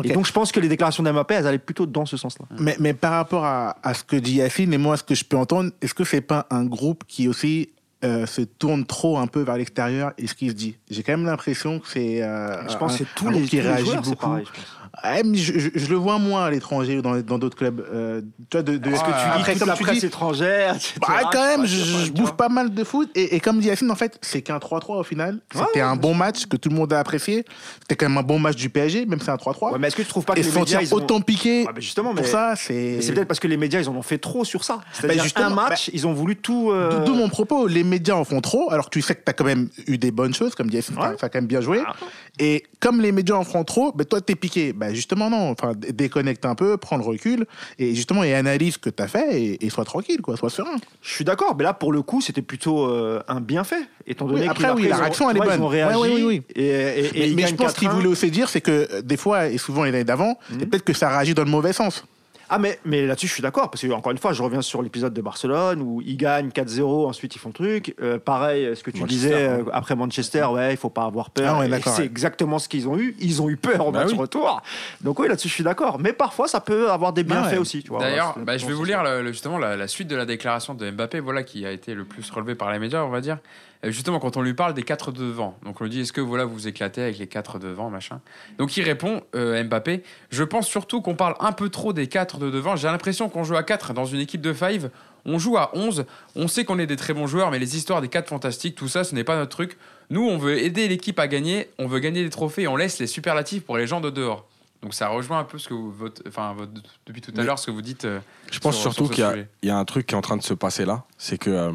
Speaker 2: Et donc je pense que les déclarations d'Mbappé, elles allaient plutôt dans ce sens-là.
Speaker 4: Mais, mais par rapport à, à ce que dit Yacine et moi, ce que je peux entendre, est-ce que c'est pas un groupe qui aussi euh, se tourne trop un peu vers l'extérieur et ce qui se dit? J'ai quand même l'impression que c'est. euh,
Speaker 2: Je pense
Speaker 4: un-
Speaker 2: que c'est tous
Speaker 4: un
Speaker 2: les,
Speaker 4: qui
Speaker 2: c'est
Speaker 4: beaucoup.
Speaker 2: pareil. je pense.
Speaker 4: Mais je, je- je le vois moins à l'étranger ou dans dans d'autres clubs. Euh, tu vois, de, de-
Speaker 2: Est-ce que tu
Speaker 1: Ah,
Speaker 2: lis
Speaker 4: après,
Speaker 2: toute
Speaker 4: comme
Speaker 2: la
Speaker 4: tu
Speaker 2: presse
Speaker 4: dis,
Speaker 2: étrangère etc.
Speaker 4: bah, quand même, je,
Speaker 2: je tu
Speaker 4: bouffe pas mal de foot. Et, et comme dit Yacine, en fait, c'est qu'un 3-3 au final. C'était
Speaker 2: Ouais,
Speaker 4: un bon match que tout le monde a apprécié. C'était quand même un bon match du PSG, même si c'est un 3-3.
Speaker 2: Ouais, mais est-ce que tu trouves pas que
Speaker 4: et
Speaker 2: les médias ils ont...
Speaker 4: autant piqué
Speaker 2: mais justement, mais,
Speaker 4: pour ça, c'est.
Speaker 2: peut-être parce que les médias ils en ont fait trop sur ça. C'est-à-dire
Speaker 4: justement,
Speaker 2: un match, ils ont voulu tout. euh,
Speaker 4: D'où mon propos, les médias en font trop, alors que tu sais que tu as quand même eu des bonnes choses, comme dit Yacine,
Speaker 2: Ouais.
Speaker 4: ça a quand même bien joué.
Speaker 2: Ah.
Speaker 4: Et comme les médias en font trop, ben toi, t'es piqué. Ben justement, non. Enfin, dé- déconnecte un peu, prends le recul, et justement, et analyse ce que tu as fait, et, et sois tranquille, quoi, sois serein.
Speaker 2: Je suis d'accord, mais là pour le coup c'était plutôt euh, un bienfait, étant donné
Speaker 4: Oui, après, oui, la réaction, elle est
Speaker 2: Ils
Speaker 4: bonne.
Speaker 2: ont réagi
Speaker 4: Ouais, ouais, oui, oui.
Speaker 2: et, et- et
Speaker 4: mais je pense qu'il
Speaker 2: 4-1.
Speaker 4: voulait aussi dire, c'est que euh, des fois, et souvent les années d'avant,
Speaker 2: Mhm.
Speaker 4: peut-être que ça réagit dans le mauvais sens.
Speaker 2: Ah mais, mais là-dessus je suis d'accord, parce que encore une fois je reviens sur l'épisode de Barcelone où ils gagnent 4-0, ensuite ils font le truc. Euh, pareil, ce que tu
Speaker 3: Manchester,
Speaker 2: disais euh, après Manchester, ouais, il faut pas avoir peur.
Speaker 4: Ah ouais,
Speaker 2: c'est
Speaker 4: ouais.
Speaker 2: exactement ce qu'ils ont eu. Ils ont eu peur au
Speaker 3: Bah
Speaker 2: match
Speaker 3: oui.
Speaker 2: retour. Donc oui, là-dessus je suis d'accord. Mais parfois ça peut avoir des
Speaker 4: Bah
Speaker 2: bienfaits
Speaker 4: ouais.
Speaker 2: aussi. tu vois.
Speaker 1: D'ailleurs,
Speaker 2: Voilà,
Speaker 1: bah, je vais vous lire le- justement la, la suite de la déclaration de Mbappé, voilà, qui a été le plus relevé par les médias, on va dire. Euh, Justement, quand on lui parle des quatre de devant, donc on lui dit est-ce que voilà vous vous éclatez avec les quatre de devant, machin. Donc il répond euh, Mbappé, je pense surtout qu'on parle un peu trop des quatre de devant. J'ai l'impression qu'on joue à 4 dans une équipe de 5. On joue à 11. On sait qu'on est des très bons joueurs, mais les histoires des quatre fantastiques, tout ça, ce n'est pas notre truc. Nous, on veut aider l'équipe à gagner, on veut gagner des trophées et on laisse les superlatifs pour les gens de dehors. Donc ça rejoint un peu ce que vous, votre, enfin, votre- depuis tout à l'heure, ce que vous dites. euh,
Speaker 3: Je pense
Speaker 1: sur-
Speaker 3: surtout
Speaker 1: sur
Speaker 3: qu'il y, a- y un truc qui est en train de se passer là. C'est que, euh,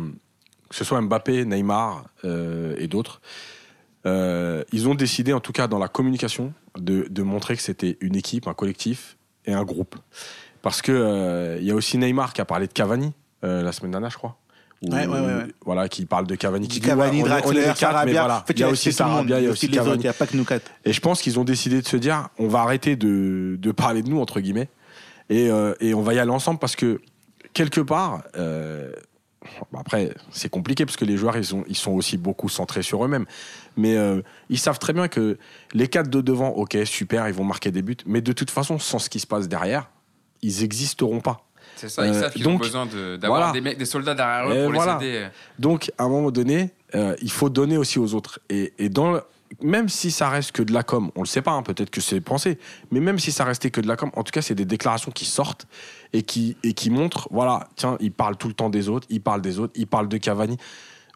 Speaker 3: que ce soit Mbappé, Neymar euh, et d'autres, euh, ils ont décidé, en tout cas dans la communication, de, de montrer que c'était une équipe, un collectif et un groupe. Parce que euh, il y a aussi Neymar qui a parlé de Cavani euh, la semaine dernière, je crois. Où-
Speaker 4: Ouais, ouais, ouais.
Speaker 3: Voilà, qui parle de Cavani. Qui
Speaker 4: Cavani, Draxler, Sarabia.
Speaker 3: voilà.
Speaker 4: En fait,
Speaker 3: il y a aussi Sarabia, il y a aussi
Speaker 4: les autres,
Speaker 3: Cavani.
Speaker 4: il n'y a pas que nous quatre.
Speaker 3: Et je pense qu'ils ont décidé de se dire, on va arrêter de, de parler de nous, entre guillemets, et, euh, et on va y aller ensemble parce que, quelque part, euh, après, c'est compliqué parce que les joueurs, ils sont, ils sont aussi beaucoup centrés sur eux-mêmes. Mais euh, ils savent très bien que les quatre de devant, ok, super, ils vont marquer des buts, mais de toute façon, sans ce qui se passe derrière, ils existeront pas.
Speaker 1: C'est ça, ils
Speaker 3: Euh,
Speaker 1: savent qu'ils ont besoin de- d'avoir
Speaker 3: voilà.
Speaker 1: des, soldats derrière eux
Speaker 3: Et
Speaker 1: pour
Speaker 3: voilà.
Speaker 1: les aider.
Speaker 3: Donc, à un moment donné, euh, il faut donner aussi aux autres. Et, et dans même si ça reste que de la com, on le sait pas, hein, peut-être que c'est pensé, mais même si ça restait que de la com, en tout cas, c'est des déclarations qui sortent et qui, et qui montrent, voilà, tiens, il parle tout le temps des autres, il parle des autres, il parle de Cavani.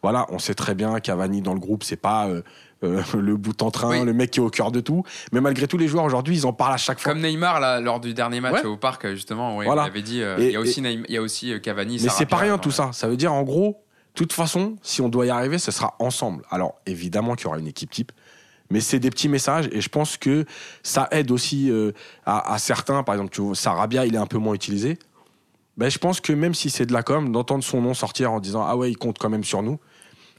Speaker 3: Voilà, on sait très bien, Cavani dans le groupe, c'est pas euh, euh, le bout en train,
Speaker 1: Oui.
Speaker 3: le mec qui est au cœur de tout. Mais malgré tout, les joueurs aujourd'hui, ils en parlent à chaque fois.
Speaker 1: Comme Neymar là, lors du dernier match
Speaker 3: Ouais.
Speaker 1: au parc, justement, ouais,
Speaker 3: Voilà.
Speaker 1: on avait dit, euh,
Speaker 3: Et-
Speaker 1: il y a aussi, Neym- il y a aussi Cavani.
Speaker 3: Mais c'est pas rien tout ça. Ça veut dire, en gros, de toute façon, si on doit y arriver, ce sera ensemble. Alors, évidemment qu'il y aura une équipe type, mais c'est des petits messages et je pense que ça aide aussi euh, à, certains. Par exemple, Sarabia, il est un peu moins utilisé. Ben, je pense que même si c'est de la com, d'entendre son nom sortir en disant Ah ouais, il compte quand même sur nous,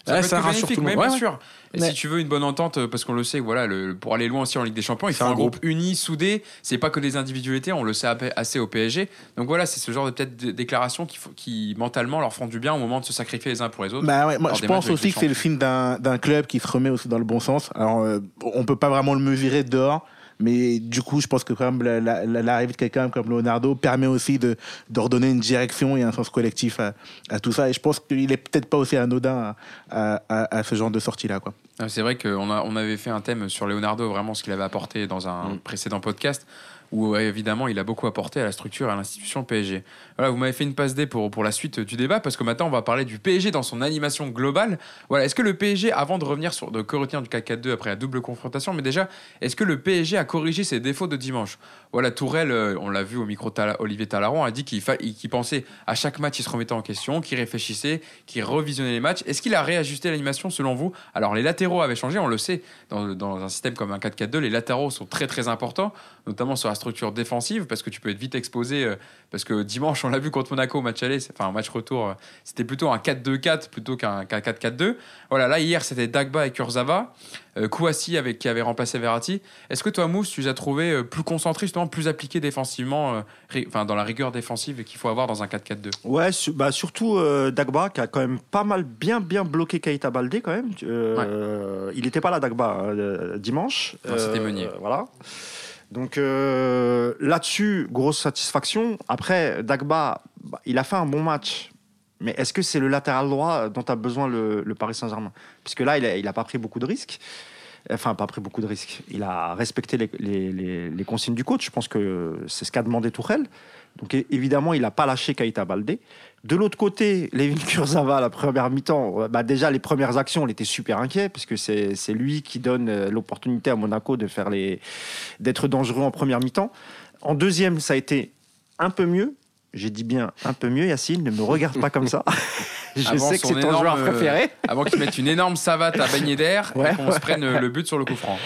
Speaker 1: Ça être
Speaker 3: ça rassure tout le
Speaker 1: mais
Speaker 3: monde.
Speaker 1: bien sûr. Et
Speaker 4: Mais-
Speaker 1: si tu veux une bonne entente, euh, parce qu'on le sait, voilà, le- pour aller loin aussi en Ligue des Champions, il faut un,
Speaker 3: un
Speaker 1: groupe uni, soudé. C'est pas que des individualités, on le sait assez au PSG. Donc voilà, c'est ce genre de peut-être déclarations qui, qui mentalement leur font du bien au moment de se sacrifier les uns pour les autres.
Speaker 4: Bah ouais, moi, je pense aussi que c'est le d'un d'un club qui se remet aussi dans le bon sens. Alors, euh, on peut pas vraiment le mesurer dehors, mais du coup, je pense que quand même la- la- la- l'arrivée de quelqu'un comme Leonardo permet aussi de, de redonner une direction et un sens collectif à, à tout ça. Et je pense qu'il est peut-être pas aussi anodin à, à- à ce genre de sortie-là. Quoi.
Speaker 1: Ah, C'est vrai qu'on on avait fait un thème sur Leonardo, vraiment ce qu'il avait apporté dans un
Speaker 3: Mm.
Speaker 1: précédent podcast, où euh, évidemment il a beaucoup apporté à la structure à l'institution PSG. Voilà, vous m'avez fait une passe D pour, pour la suite du débat, parce que maintenant on va parler du PSG dans son animation globale. Voilà, est-ce que le PSG, avant de revenir sur de que retenir du 4-4-2 après la double confrontation, mais déjà, est-ce que le PSG a corrigé ses défauts de dimanche? Voilà, Tourelle, euh, on l'a vu au micro Tala- Olivier Talaron, a dit qu'il qu'il pensait à chaque match, il se remettait en question, qu'il réfléchissait, qu'il revisionnait les matchs. Est-ce qu'il a réajusté l'animation selon vous? Alors les latéraux avaient changé, on le sait, dans, dans un système comme un 4-4-2, les latéraux sont très très importants, notamment sur la la structure défensive parce que tu peux être vite exposé. euh, parce que dimanche, on l'a vu contre Monaco au match aller, enfin, un match retour, euh, c'était plutôt un 4-2-4 plutôt qu'un qu'un 4-4-2. Voilà, là, hier, c'était Dagba et Kurzawa. Euh, Kouassi avec, qui avait remplacé Verratti. Est-ce que toi, Mousse, tu les as trouvés euh, plus concentrés, justement, plus appliqués défensivement, euh, enfin, dans la rigueur défensive qu'il faut avoir dans un 4-4-2
Speaker 2: Ouais, su- bah surtout euh, Dagba qui a quand même pas mal bien bien bloqué Keita Baldé quand même. Il n'était pas là Dagba euh, dimanche.
Speaker 1: C'était Meunier.
Speaker 2: Voilà. Donc euh, là-dessus, grosse satisfaction. Après, Dagba, bah, il a fait un bon match. Mais est-ce que c'est le latéral droit dont a besoin le, Paris Saint-Germain? Puisque là, il n'a pas pris beaucoup de risques. Enfin, pas pris beaucoup de risques. Il a respecté les, les- consignes du coach. Je pense que c'est ce qu'a demandé Tourelle. Donc évidemment, il n'a pas lâché Keita Baldé. De l'autre côté, Levin Kurzawa, la première mi-temps, bah déjà les premières actions, on était super inquiet parce que c'est c'est lui qui donne euh, l'opportunité à Monaco de faire les d'être dangereux en première mi-temps. En deuxième, ça a été un peu mieux. J'ai dit bien un peu mieux, Yacine. Ne me regarde pas comme ça. [LAUGHS] Je
Speaker 1: Avant
Speaker 2: sais que c'est ton
Speaker 1: énorme,
Speaker 2: joueur
Speaker 1: euh,
Speaker 2: préféré.
Speaker 1: Avant qu'ils mettent une énorme savate à baigner d'air
Speaker 2: Ouais,
Speaker 1: et qu'on se prenne euh, le but sur le coup franc.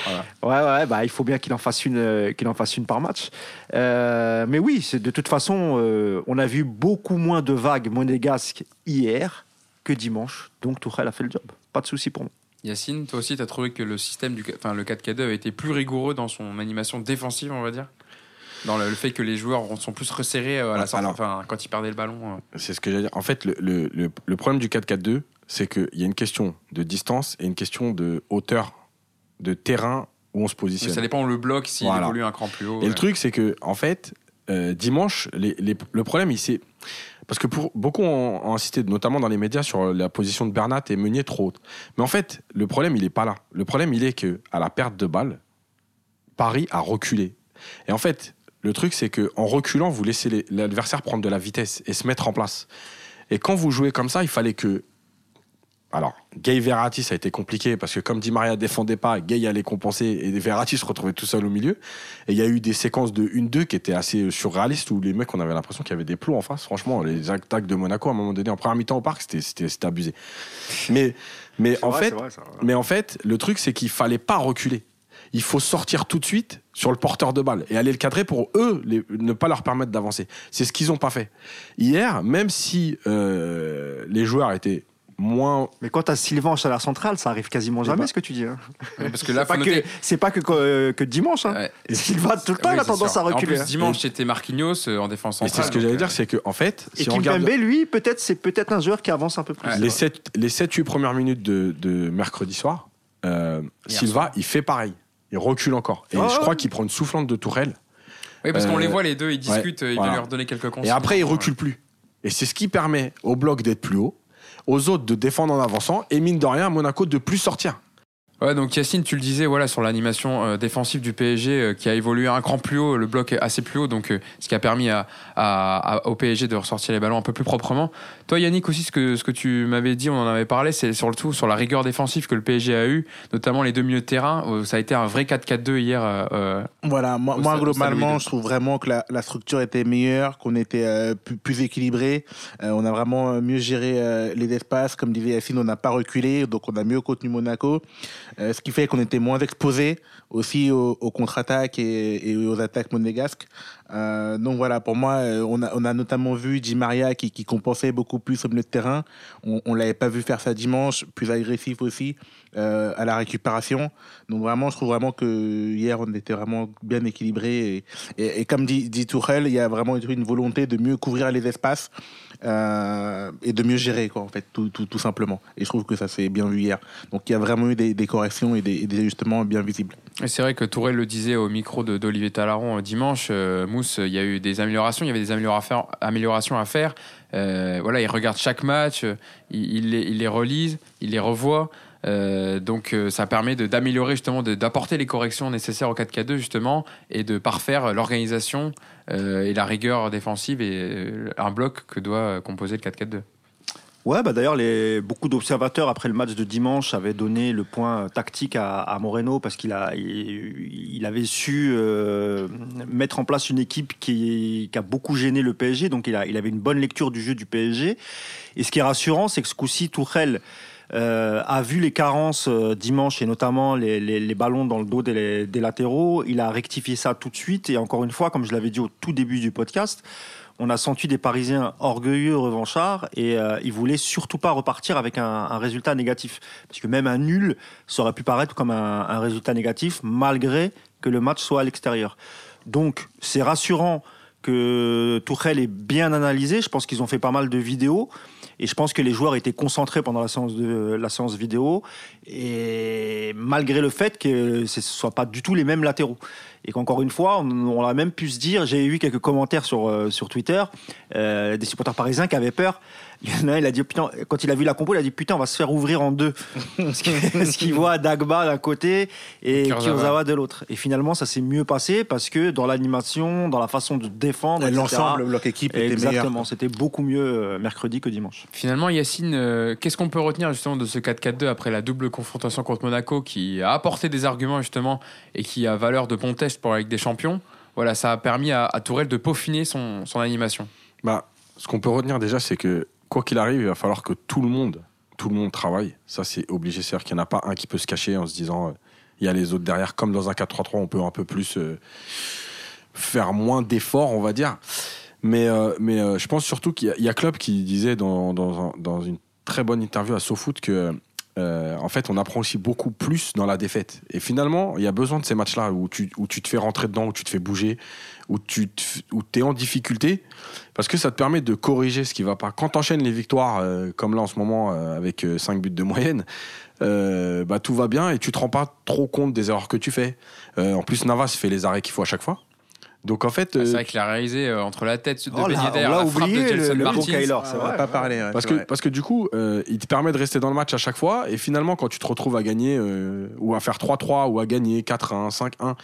Speaker 1: Voilà.
Speaker 2: Ouais, ouais, bah, il faut bien qu'il en fasse une, euh, qu'il en fasse une par match. Euh, mais oui, c'est de toute façon, euh, on a vu beaucoup moins de vagues monégasques hier que dimanche. Donc Tourelle a fait le job. Pas de souci pour moi.
Speaker 1: Yacine, toi aussi, tu as trouvé que le système du enfin, le 4K2 avait été plus rigoureux dans son animation défensive, on va dire? Dans le, le fait que les joueurs sont plus resserrés euh, à la sortie,
Speaker 3: Alors-
Speaker 1: enfin, quand ils perdaient le ballon. euh.
Speaker 3: C'est ce que j'allais dire. En fait, le, le- le- problème du 4-4-2, c'est qu'il y a une question de distance et une question de hauteur de terrain où on se
Speaker 1: Mais
Speaker 3: positionne.
Speaker 1: ça dépend où le bloc, s'il
Speaker 3: Voilà.
Speaker 1: évolue un cran plus haut.
Speaker 3: Et le truc, c'est que, en fait, euh, dimanche, les- les- le problème, il s'est. Parce que pour, beaucoup ont, ont insisté, notamment dans les médias, sur la position de Bernat et Meunier trop haute. Mais en fait, le problème, il n'est pas là. Le problème, il est que à la perte de balle, Paris a reculé. Et en fait, le truc, c'est que en reculant, vous laissez l'adversaire prendre de la vitesse et se mettre en place. Et quand vous jouez comme ça, il fallait que. Alors, Gay Verratti, ça a été compliqué parce que comme Di Maria défendait pas, Gay allait compenser et Verratti se retrouvait tout seul au milieu. Et il y a eu des séquences de 1-2 qui étaient assez surréalistes où les mecs, on avait l'impression qu'il y avait des plots en face. Franchement, les attaques de Monaco, à un moment donné, en première mi-temps au parc, c'était abusé. Mais, mais en fait, mais en fait, le truc, c'est qu'il fallait pas reculer. Il faut sortir tout de suite sur le porteur de balle et aller le cadrer pour eux les- ne pas leur permettre d'avancer. C'est ce qu'ils n'ont pas fait. Hier, même si euh, les joueurs étaient moins.
Speaker 2: Mais quand tu as Sylvain en chaleur centrale, ça arrive quasiment jamais
Speaker 3: bah.
Speaker 2: ce que tu dis. hein.
Speaker 1: Parce que là,
Speaker 2: C'est pas, que,
Speaker 1: noter-
Speaker 2: c'est pas que, que, que dimanche. Hein.
Speaker 1: Ouais.
Speaker 2: Sylvain, tout le temps,
Speaker 1: Oui,
Speaker 2: il a tendance
Speaker 1: sûr.
Speaker 2: à reculer.
Speaker 1: En
Speaker 2: hein.
Speaker 1: plus, dimanche, c'était Marquinhos euh, en défense centrale.
Speaker 3: c'est ce que j'allais dire, c'est que en fait,
Speaker 2: Et
Speaker 3: si on regarde
Speaker 2: lui, peut-être, c'est peut-être un joueur qui avance un peu plus.
Speaker 1: Ouais.
Speaker 3: les 7 les 7 8 premières minutes de, de mercredi soir, euh, Silva, il fait pareil. Il recule encore. Et
Speaker 2: Ah
Speaker 3: je
Speaker 2: ouais.
Speaker 3: crois qu'il prend une soufflante de Tourelle.
Speaker 1: Oui, parce qu'on
Speaker 3: Euh,
Speaker 1: les voit les deux, ils discutent, euh, il
Speaker 3: voilà.
Speaker 1: va leur donner quelques conseils.
Speaker 3: Et après, il recule plus. Et c'est ce qui permet au bloc d'être plus haut, aux autres de défendre en avançant, et mine de rien, à Monaco de plus sortir.
Speaker 1: Ouais, donc Yacine, tu le disais, voilà, sur l'animation euh, défensive du PSG euh, qui a évolué un cran plus haut, le bloc est assez plus haut, donc euh, ce qui a permis à, à- à- au PSG de ressortir les ballons un peu plus proprement. Toi, Yannick, aussi, ce que, ce que tu m'avais dit, on en avait parlé, c'est sur le tout, sur la rigueur défensive que le PSG a eu, notamment les deux milieux de terrain. ça a été un vrai 4-4-2 hier. euh, euh,
Speaker 4: Voilà, moi, moi globalement, je trouve vraiment que la, la structure était meilleure, qu'on était euh, plus, plus équilibré. Euh, on a vraiment mieux géré euh, les espaces. Comme disait Yacine, on n'a pas reculé, donc on a mieux contenu Monaco. Euh, ce qui fait qu'on était moins exposé aussi aux, contre-attaques et aux attaques monégasques. Euh, donc voilà, pour moi, euh, on a, notamment vu Di Maria qui, compensait beaucoup plus au milieu de terrain. On, on l'avait pas vu faire ça dimanche, plus agressif aussi euh, à la récupération. Donc vraiment, je trouve vraiment que hier on était vraiment bien équilibré et, comme dit, dit Tourelle, il y a vraiment une volonté de mieux couvrir les espaces et de mieux gérer quoi en fait tout, simplement. Et je trouve que ça s'est bien vu hier. Donc il y a vraiment eu des, corrections et des, ajustements bien visibles.
Speaker 1: Et c'est vrai que Tourelle le disait au micro d'Olivier Talaron dimanche. Il y a eu des améliorations, il y avait des améliorations, à faire. Euh, voilà, il regarde chaque match, il, les, il les relise, il les revoit. Euh, donc euh, ça permet d'améliorer justement, d'apporter les corrections nécessaires au 4K2 justement et de parfaire l'organisation et la rigueur défensive et un bloc que doit composer le 4K2.
Speaker 2: Ouais, bah d'ailleurs, beaucoup d'observateurs après le match de dimanche avaient donné le point tactique à, Moreno parce qu'il a, il, avait su euh, mettre en place une équipe qui, a beaucoup gêné le PSG. Donc il, a, il avait une bonne lecture du jeu du PSG. Et ce qui est rassurant, c'est que ce coup-ci, Tourelle euh, a vu les carences euh, dimanche et notamment les, ballons dans le dos des latéraux. Il a rectifié ça tout de suite. Et encore une fois, comme je l'avais dit au tout début du podcast, on a senti des Parisiens orgueilleux, revanchards, et euh, ils voulaient surtout pas repartir avec un, résultat négatif, parce que même un nul, ça aurait pu paraître comme un, un résultat négatif, malgré que le match soit à l'extérieur. Donc c'est rassurant que Tourelle est bien analysé. Je pense qu'ils ont fait pas mal de vidéos. Et je pense que les joueurs étaient concentrés pendant la séance de la séance vidéo, et malgré le fait que ce ne soient pas du tout les mêmes latéraux. Et qu'encore une fois, on, on a même pu se dire, j'ai eu quelques commentaires sur, euh, sur Twitter, euh, des supporters parisiens qui avaient peur. [LAUGHS] Il y en a un, il a dit, putain, quand il a vu la compo, il a dit, putain, on va se faire ouvrir en deux. [LAUGHS] Parce qu'il voit Dagba d'un côté et Kurzawa de l'autre. Et finalement, ça s'est mieux passé parce que dans l'animation, dans la façon de défendre,
Speaker 4: l'ensemble, bloc équipe était
Speaker 2: Exactement, c'était beaucoup mieux euh, mercredi que dimanche.
Speaker 1: Finalement, Yacine, euh, qu'est-ce qu'on peut retenir justement de ce 4-4-2 après la double confrontation contre Monaco qui a apporté des arguments justement et qui a valeur de bon test pour la des Champions Voilà, ça a permis à, Tourelle de peaufiner son, son animation.
Speaker 3: Bah, ce qu'on peut retenir déjà, c'est que quoi qu'il arrive, il va falloir que tout le monde, tout le monde travaille. Ça, c'est obligé. C'est-à-dire qu'il n'y en a pas un qui peut se cacher en se disant, euh, il y a les autres derrière. Comme dans un 4-3-3, on peut un peu plus euh, faire moins d'efforts, on va dire. Mais, euh, mais je pense surtout qu'il y, y, a Klopp qui disait dans, dans, dans, une très bonne interview à SoFoot que euh, en fait, on apprend aussi beaucoup plus dans la défaite. Et finalement, il y a besoin de ces matchs-là où tu, te fais rentrer dedans, où tu te fais bouger, où tu es en difficulté, parce que ça te permet de corriger ce qui va pas. Quand tu enchaînes les victoires, euh, comme là en ce moment, euh, avec 5 buts de moyenne, bah, tout va bien et tu te rends pas trop compte des erreurs que tu fais. en plus, Navas fait les arrêts qu'il faut à chaque fois. Donc en fait,
Speaker 1: ah, c'est vrai qu'il a réalisé euh, entre la tête de
Speaker 2: oh
Speaker 1: Ben Yedder,
Speaker 2: la
Speaker 1: frappe de
Speaker 2: le,
Speaker 1: Martins.
Speaker 2: le
Speaker 4: ça va pas parler. Ouais,
Speaker 3: parce que parce que du coup, euh, il te permet de rester dans le match à chaque fois et finalement quand tu te retrouves à gagner euh, ou à faire 3-3 ou à gagner 4-1, 5-1,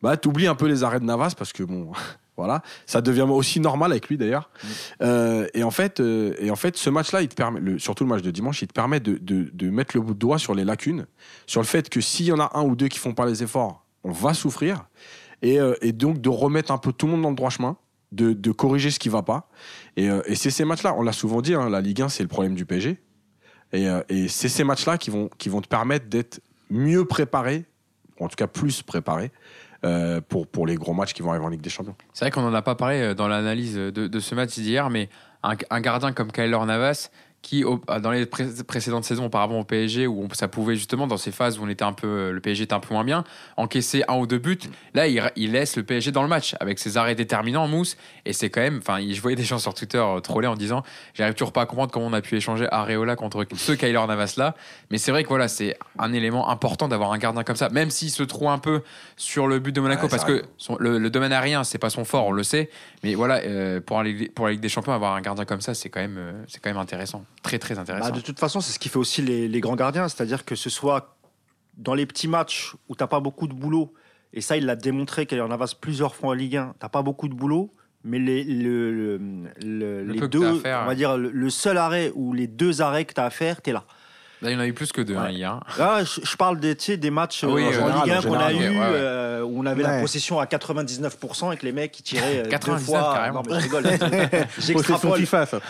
Speaker 3: bah t'oublies un peu les arrêts de Navas parce que bon. [LAUGHS] Voilà, ça devient aussi normal avec lui d'ailleurs. Mmh. Euh, et en fait, euh, et en fait, ce match-là, il te permet, le, surtout le match de dimanche, il te permet de, de, de mettre le bout de doigt sur les lacunes, sur le fait que s'il y en a un ou deux qui font pas les efforts, on va souffrir. Et, euh, et, donc de remettre un peu tout le monde dans le droit chemin, de, corriger ce qui va pas. Et, euh, et c'est ces matchs-là, on l'a souvent dit, hein, la Ligue 1 c'est le problème du PSG. Et, euh, et c'est ces matchs-là qui vont, te permettre d'être mieux préparé, en tout cas plus préparé. Pour, les gros matchs qui vont arriver en Ligue des Champions.
Speaker 1: C'est vrai qu'on n'en a pas parlé dans l'analyse de, ce match d'hier, mais un, un, gardien comme Kyler Navas, qui, au, dans les pré précédentes saisons auparavant au PSG, où on, ça pouvait justement, dans ces phases où on était un peu, le PSG était un peu moins bien, encaisser un ou deux buts. Là, il, il laisse le PSG dans le match avec ses arrêts déterminants en mousse. Et c'est quand même, enfin, je voyais des gens sur Twitter troller en disant J'arrive toujours pas à comprendre comment on a pu échanger Areola contre ce [LAUGHS] Kyler Navas là. Mais c'est vrai que voilà, c'est un élément important d'avoir un gardien comme ça, même s'il se trouve un peu sur le but de Monaco, ouais, parce que son, le, le, domaine aérien, c'est pas son fort, on le sait. Mais voilà, euh, pour, la, pour la Ligue des Champions, avoir un gardien comme ça, c'est quand, même, euh, quand même intéressant. Très, très intéressant.
Speaker 2: Bah, de toute façon, c'est ce qui fait aussi les, les grands gardiens, c'est-à-dire que ce soit dans les petits matchs où t'as pas beaucoup de boulot, et ça, il l'a démontré qu'il en avance plusieurs fois en Ligue 1, t'as pas beaucoup de boulot, mais les, le, le, le,
Speaker 1: Le
Speaker 2: les deux, on va dire le, le seul arrêt ou les deux arrêts que tu as à faire, tu es là.
Speaker 1: Là, il y en a eu plus que deux hein,
Speaker 2: Ouais.
Speaker 1: hier.
Speaker 2: Là, je, je parle des, des matchs
Speaker 1: Ah oui,
Speaker 2: euh, en Ligue 1
Speaker 3: en
Speaker 2: qu'on a eu,
Speaker 1: ouais, ouais.
Speaker 2: euh, où on avait la possession à 99% et que les mecs ils tiraient euh, deux
Speaker 1: 99
Speaker 2: fois.
Speaker 1: carrément.
Speaker 2: Non, mais je rigole. [LAUGHS]
Speaker 4: Possession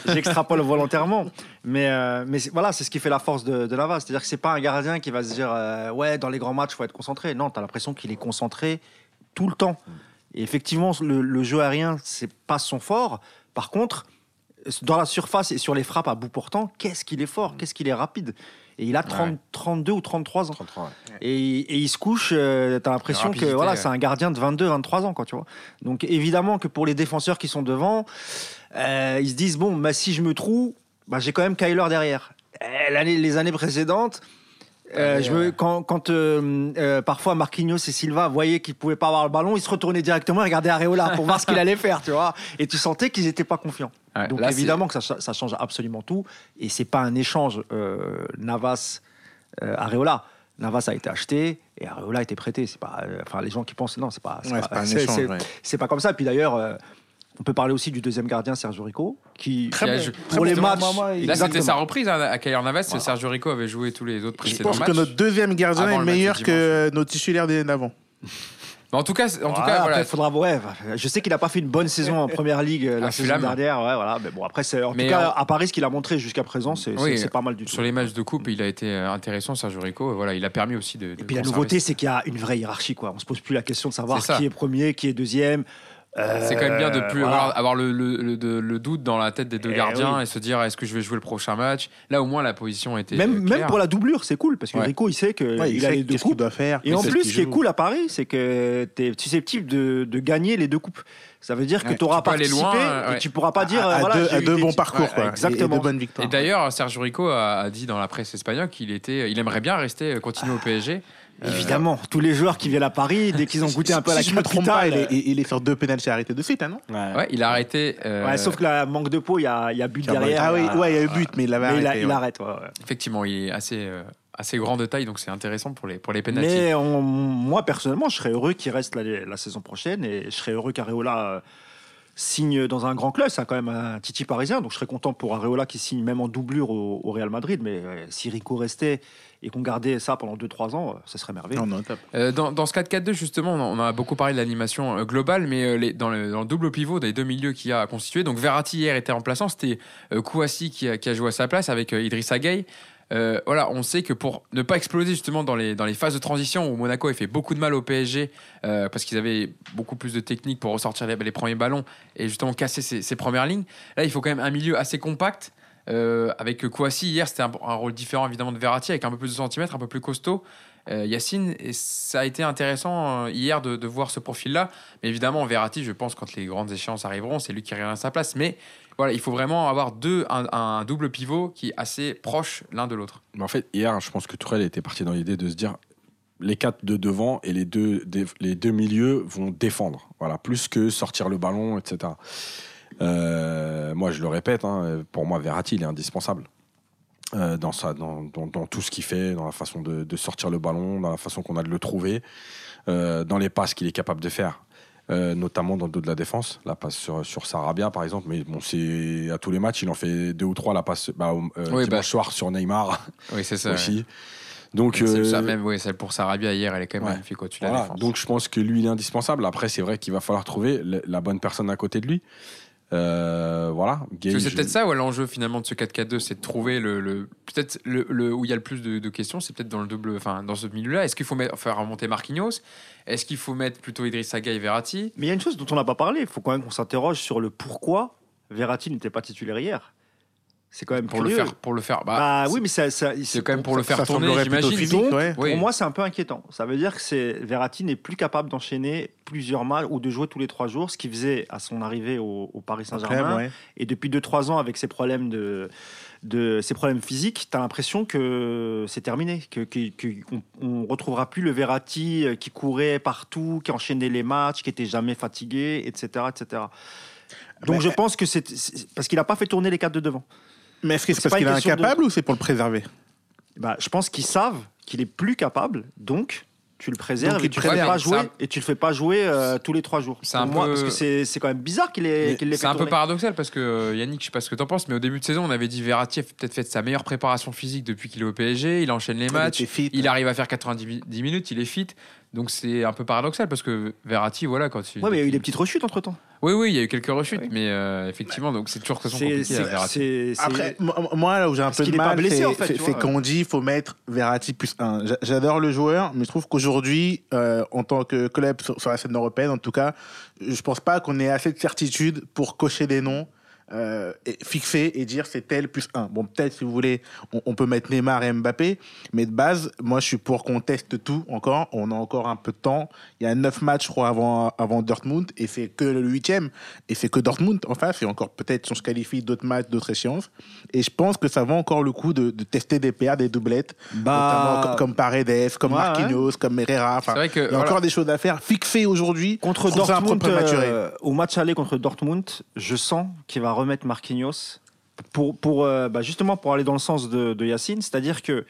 Speaker 4: [LAUGHS]
Speaker 2: J'extrapole. Volontairement. Mais, euh, voilà, c'est ce qui fait la force de, de Navas. C'est-à-dire que c'est pas un gardien qui va se dire euh, Ouais, dans les grands matchs, il faut être concentré. Non, tu as l'impression qu'il est concentré tout le temps. Et effectivement, le, le jeu aérien, c'est pas son fort. Par contre, dans la surface et sur les frappes à bout portant, qu'est-ce qu'il est fort, qu'est-ce qu'il est rapide. Et il a 30,
Speaker 1: Ouais.
Speaker 2: 32 ou 33 ans.
Speaker 3: 33, ouais.
Speaker 2: Et, et il se couche, euh, t'as l'impression que voilà,
Speaker 1: ouais.
Speaker 2: c'est un gardien de 22, 23 ans, quoi, tu vois. Donc évidemment que pour les défenseurs qui sont devant, euh, ils se disent bon, bah, si je me trouve, bah, j'ai quand même Kyler derrière. L'année- les années précédentes, euh, je me- quand, quand euh, euh, parfois Marquinhos et Silva voyaient qu'ils pouvaient pas avoir le ballon, ils se retournaient directement et regardaient Areola pour voir ce qu'il allait faire, tu vois. Et tu sentais qu'ils étaient pas confiants.
Speaker 1: Ouais,
Speaker 2: Donc
Speaker 1: là,
Speaker 2: évidemment que ça, ça change absolument tout. Et c'est pas un échange Navas Areola. Navas a été acheté et Areola a été prêté. C'est pas, enfin les gens qui pensent non, c'est pas, c'est
Speaker 4: Ouais,
Speaker 2: pas,
Speaker 4: pas ouais.
Speaker 2: pas comme ça. Puis d'ailleurs, On peut parler aussi du deuxième gardien, Sergio Rico, qui,
Speaker 1: Qui a
Speaker 4: bon.
Speaker 1: jou-
Speaker 2: pour les matchs.
Speaker 1: Là, c'était sa reprise hein, à Kaylor Navas. Sergio Rico avait joué tous les autres
Speaker 4: Je
Speaker 1: précédents
Speaker 4: pense
Speaker 1: matchs.
Speaker 4: que notre deuxième gardien est meilleur que notre titulaire des d'avant. [LAUGHS]
Speaker 1: Mais en tout cas, en tout
Speaker 2: Voilà,
Speaker 1: cas,
Speaker 2: après,
Speaker 1: voilà.
Speaker 2: faudra, ouais, je sais qu'il n'a pas fait une bonne saison en première ligue euh, la saison
Speaker 1: Fulham.
Speaker 2: dernière. Ouais, voilà. Mais bon, après, c'est- en
Speaker 1: Mais
Speaker 2: tout cas,
Speaker 1: en-
Speaker 2: à Paris, ce qu'il a montré jusqu'à présent, c'est
Speaker 1: Oui,
Speaker 2: pas mal du tout.
Speaker 1: Sur les matchs de coupe, il a été euh, intéressant, Sergio Rico. Voilà, il a permis aussi de. de
Speaker 2: Et puis la nouveauté, c'est qu'il y a une vraie hiérarchie. Quoi. On se pose plus la question de savoir qui est premier, qui est deuxième. Euh,
Speaker 1: C'est quand même bien de plus
Speaker 2: voilà.
Speaker 1: avoir, avoir le, le- le- de- le doute dans la tête des deux
Speaker 2: Eh
Speaker 1: gardiens
Speaker 2: oui.
Speaker 1: et se dire est-ce que je vais jouer le prochain match? Là, au moins, la position était.
Speaker 2: Même,
Speaker 1: euh,
Speaker 2: même
Speaker 1: claire.
Speaker 2: pour la doublure, c'est cool parce que
Speaker 1: Ouais.
Speaker 2: Rico, il sait
Speaker 4: Ouais, il
Speaker 2: a
Speaker 4: sait
Speaker 2: les deux coupes.
Speaker 4: doit faire.
Speaker 2: Et
Speaker 4: il
Speaker 2: en
Speaker 4: sait
Speaker 2: plus,
Speaker 4: qu'il
Speaker 2: ce qui est cool à Paris, c'est que tu es susceptible de, de gagner les deux coupes. Ça veut dire que
Speaker 4: Ouais,
Speaker 2: tu auras participé
Speaker 1: loin, ouais.
Speaker 2: et tu pourras pas dire
Speaker 4: à, à
Speaker 2: voilà,
Speaker 4: deux, à deux bons parcours,
Speaker 2: Ouais,
Speaker 4: quoi.
Speaker 2: exactement.
Speaker 4: Et de bonnes victoires.
Speaker 1: Et d'ailleurs, Sergio Rico a, a dit dans la presse espagnole qu'il était, il aimerait bien rester, continuer au PSG. Euh,
Speaker 2: Évidemment, tous les joueurs qui viennent à Paris, dès qu'ils ont [LAUGHS] goûté un peu à la
Speaker 4: si je me trompe pas, il est, il est sur deux pénaltys arrêtés de suite, hein, non?
Speaker 1: Ouais, il a arrêté. euh,
Speaker 2: Ouais, sauf que la manque de peau, il y a, il y a but derrière.
Speaker 4: Ah oui,
Speaker 2: il y a-
Speaker 4: ouais, il y a eu but, mais il l'avait
Speaker 2: mais il, a-
Speaker 4: arrêté.
Speaker 2: il arrête. ouais, ouais.
Speaker 1: Effectivement, il est assez, euh, assez grand de taille, donc c'est intéressant pour les, pour les pénaltys.
Speaker 2: Mais on- moi, personnellement, je serais heureux qu'il reste la, la saison prochaine et je serais heureux qu'Areola euh, signe dans un grand club. C'est quand même un Titi parisien, donc je serais content pour Areola qui signe même en doublure au, au Real Madrid. Mais euh, si Rico restait et qu'on gardait ça pendant 2-3 ans, euh, ça serait merveilleux.
Speaker 4: Non, non, top.
Speaker 1: Euh, dans, dans ce 4-4-2, justement, on a, on a beaucoup parlé de l'animation globale, mais euh, les- dans, le, dans le double pivot des deux milieux qu'il y a à constituer, donc Verratti hier était remplaçant, c'était euh, Kouassi qui a, qui a joué à sa place avec euh, Idrissa Gueye. Euh, voilà, on sait que pour ne pas exploser justement dans les, dans les phases de transition où Monaco a fait beaucoup de mal au PSG euh, parce qu'ils avaient beaucoup plus de technique pour ressortir les, premiers ballons et justement casser ses premières lignes, là il faut quand même un milieu assez compact. Euh, avec Kouassi hier, c'était un, un rôle différent évidemment de Verratti avec un peu plus de centimètres, un peu plus costaud. Euh, Yacine, ça a été intéressant euh, hier de, voir ce profil-là. Mais évidemment, Verratti, je pense, quand les grandes échéances arriveront, c'est lui qui revient à sa place. Mais voilà, il faut vraiment avoir deux, un, double pivot qui est assez proche l'un de l'autre.
Speaker 3: En fait, hier, je pense que Tourelle était parti dans l'idée de se dire les quatre de devant et les deux, les deux milieux vont défendre. Voilà, plus que sortir le ballon, etc. Euh, moi, je le répète, hein, pour moi, Verratti, il est indispensable. Euh, dans, sa, dans, dans, dans tout ce qu'il fait, dans la façon de, de sortir le ballon, dans la façon qu'on a de le trouver, euh, dans les passes qu'il est capable de faire, euh, notamment dans le dos de la défense. La passe sur, sur Sarabia, par exemple, mais bon, c'est à tous les matchs, il en fait deux ou trois. La passe bah,
Speaker 1: Oui, bah,
Speaker 3: soir sur Neymar
Speaker 1: Oui, c'est ça.
Speaker 3: aussi. Donc,
Speaker 1: C'est
Speaker 3: euh,
Speaker 1: ça, même, oui, celle pour Sarabia hier, elle est quand même
Speaker 3: ouais.
Speaker 1: magnifique au-dessus de la défense.
Speaker 3: Donc je pense que lui, il est indispensable. Après, c'est vrai qu'il va falloir trouver la bonne personne à côté de lui. Euh, voilà.
Speaker 1: C'est
Speaker 3: je-
Speaker 1: peut-être ça ouais, l'enjeu finalement de ce 4-4-2, c'est de trouver le, le- peut-être le, le- où il y a le plus de, de questions, c'est peut-être dans le double, enfin dans ce milieu-là. Est-ce qu'il faut mettre, faire remonter Marquinhos? Est-ce qu'il faut mettre plutôt Idrissa Gueye et Verratti?
Speaker 2: Mais il y a une chose dont on n'a pas parlé. Il faut quand même qu'on s'interroge sur le pourquoi Verratti n'était pas titulaire hier. C'est quand même
Speaker 1: pour
Speaker 2: curieux.
Speaker 1: le faire, pour le faire. Bah,
Speaker 2: Bah,
Speaker 1: c'est-
Speaker 2: oui, mais ça, ça-
Speaker 1: c'est quand même pour le faire
Speaker 4: ça
Speaker 1: tourner, j'imagine.
Speaker 2: Donc,
Speaker 4: ouais.
Speaker 1: Oui.
Speaker 2: Pour moi, c'est un peu inquiétant. Ça veut dire que c'est Verratti n'est plus capable d'enchaîner plusieurs matchs ou de jouer tous les trois jours, ce qu'il faisait à son arrivée au, au Paris Saint-Germain.
Speaker 4: Après, ouais.
Speaker 2: Et depuis 2-3 ans, avec ses problèmes de, de ses problèmes physiques, tu as l'impression que c'est terminé, que, qu'on on retrouvera plus le Verratti euh, qui courait partout, qui enchaînait les matchs, qui était jamais fatigué, etc., etc. Donc
Speaker 4: Mais-
Speaker 2: je pense que c'est c'est- parce qu'il n'a pas fait tourner les quatre de devant.
Speaker 4: Mais est-ce que c'est parce qu'il est
Speaker 2: de-
Speaker 4: incapable ou c'est pour le préserver
Speaker 2: Bah, je pense qu'ils savent qu'il est plus capable, donc tu le préserves
Speaker 4: Donc,
Speaker 2: et tu, le fais
Speaker 1: préserve.
Speaker 2: pas jouer,
Speaker 1: Ça-
Speaker 2: et tu le fais pas jouer euh, tous les trois jours.
Speaker 1: C'est un
Speaker 2: moi,
Speaker 1: peu-
Speaker 2: parce que c'est c'est quand même bizarre qu'il ait,
Speaker 3: Mais
Speaker 2: qu'il l'ait fait
Speaker 1: C'est un peu paradoxal parce que euh, Yannick, je sais pas ce que t'en penses, mais au début de saison, on avait dit Verratti a peut-être fait sa meilleure préparation physique depuis qu'il est au PSG. Il enchaîne les matchs,
Speaker 4: fit.
Speaker 1: il arrive à faire 90 mi- 10 minutes, il est fit. Donc c'est un peu paradoxal parce que Verratti, voilà, quand il.
Speaker 2: Ouais, mais il y a eu des petites rechutes entre temps.
Speaker 1: Oui, oui, il y a eu quelques rechutes,
Speaker 2: Oui.
Speaker 1: mais euh, effectivement, donc c'est toujours question
Speaker 2: C'est
Speaker 1: compliquée à
Speaker 2: c'est-
Speaker 1: Verratti.
Speaker 4: Après, moi, là où j'ai un peu de mal, c'est
Speaker 2: en fait, vois.
Speaker 4: qu'on dit qu'il faut mettre Verratti plus 1. J'adore le joueur, mais je trouve qu'aujourd'hui, euh, en tant que club sur, sur la scène européenne, en tout cas, je pense pas qu'on ait assez de certitude pour cocher des noms. Euh, fixer et dire c'est tel plus 1. Bon, peut-être si vous voulez, on, on peut mettre Neymar et Mbappé, mais de base, moi je suis pour qu'on teste tout encore. On a encore un peu de temps. Il y a 9 matchs, je crois, avant, avant Dortmund, et c'est que le huitième, et c'est que Dortmund en face, et encore peut-être si on se qualifie d'autres matchs, d'autres échéances. Et je pense que ça vaut encore le coup de, de tester des paires, des doublettes, notamment comme, comme Paredes, comme
Speaker 2: Ouais,
Speaker 4: Marquinhos, comme Herrera. Enfin, il y a
Speaker 1: voilà.
Speaker 4: encore des choses à faire. Fixer aujourd'hui,
Speaker 2: Contre Dortmund, euh, au match aller contre Dortmund, je sens qu'il va remettre Marquinhos pour, pour euh, bah, justement pour aller dans le sens de, de Yacine, c'est-à-dire que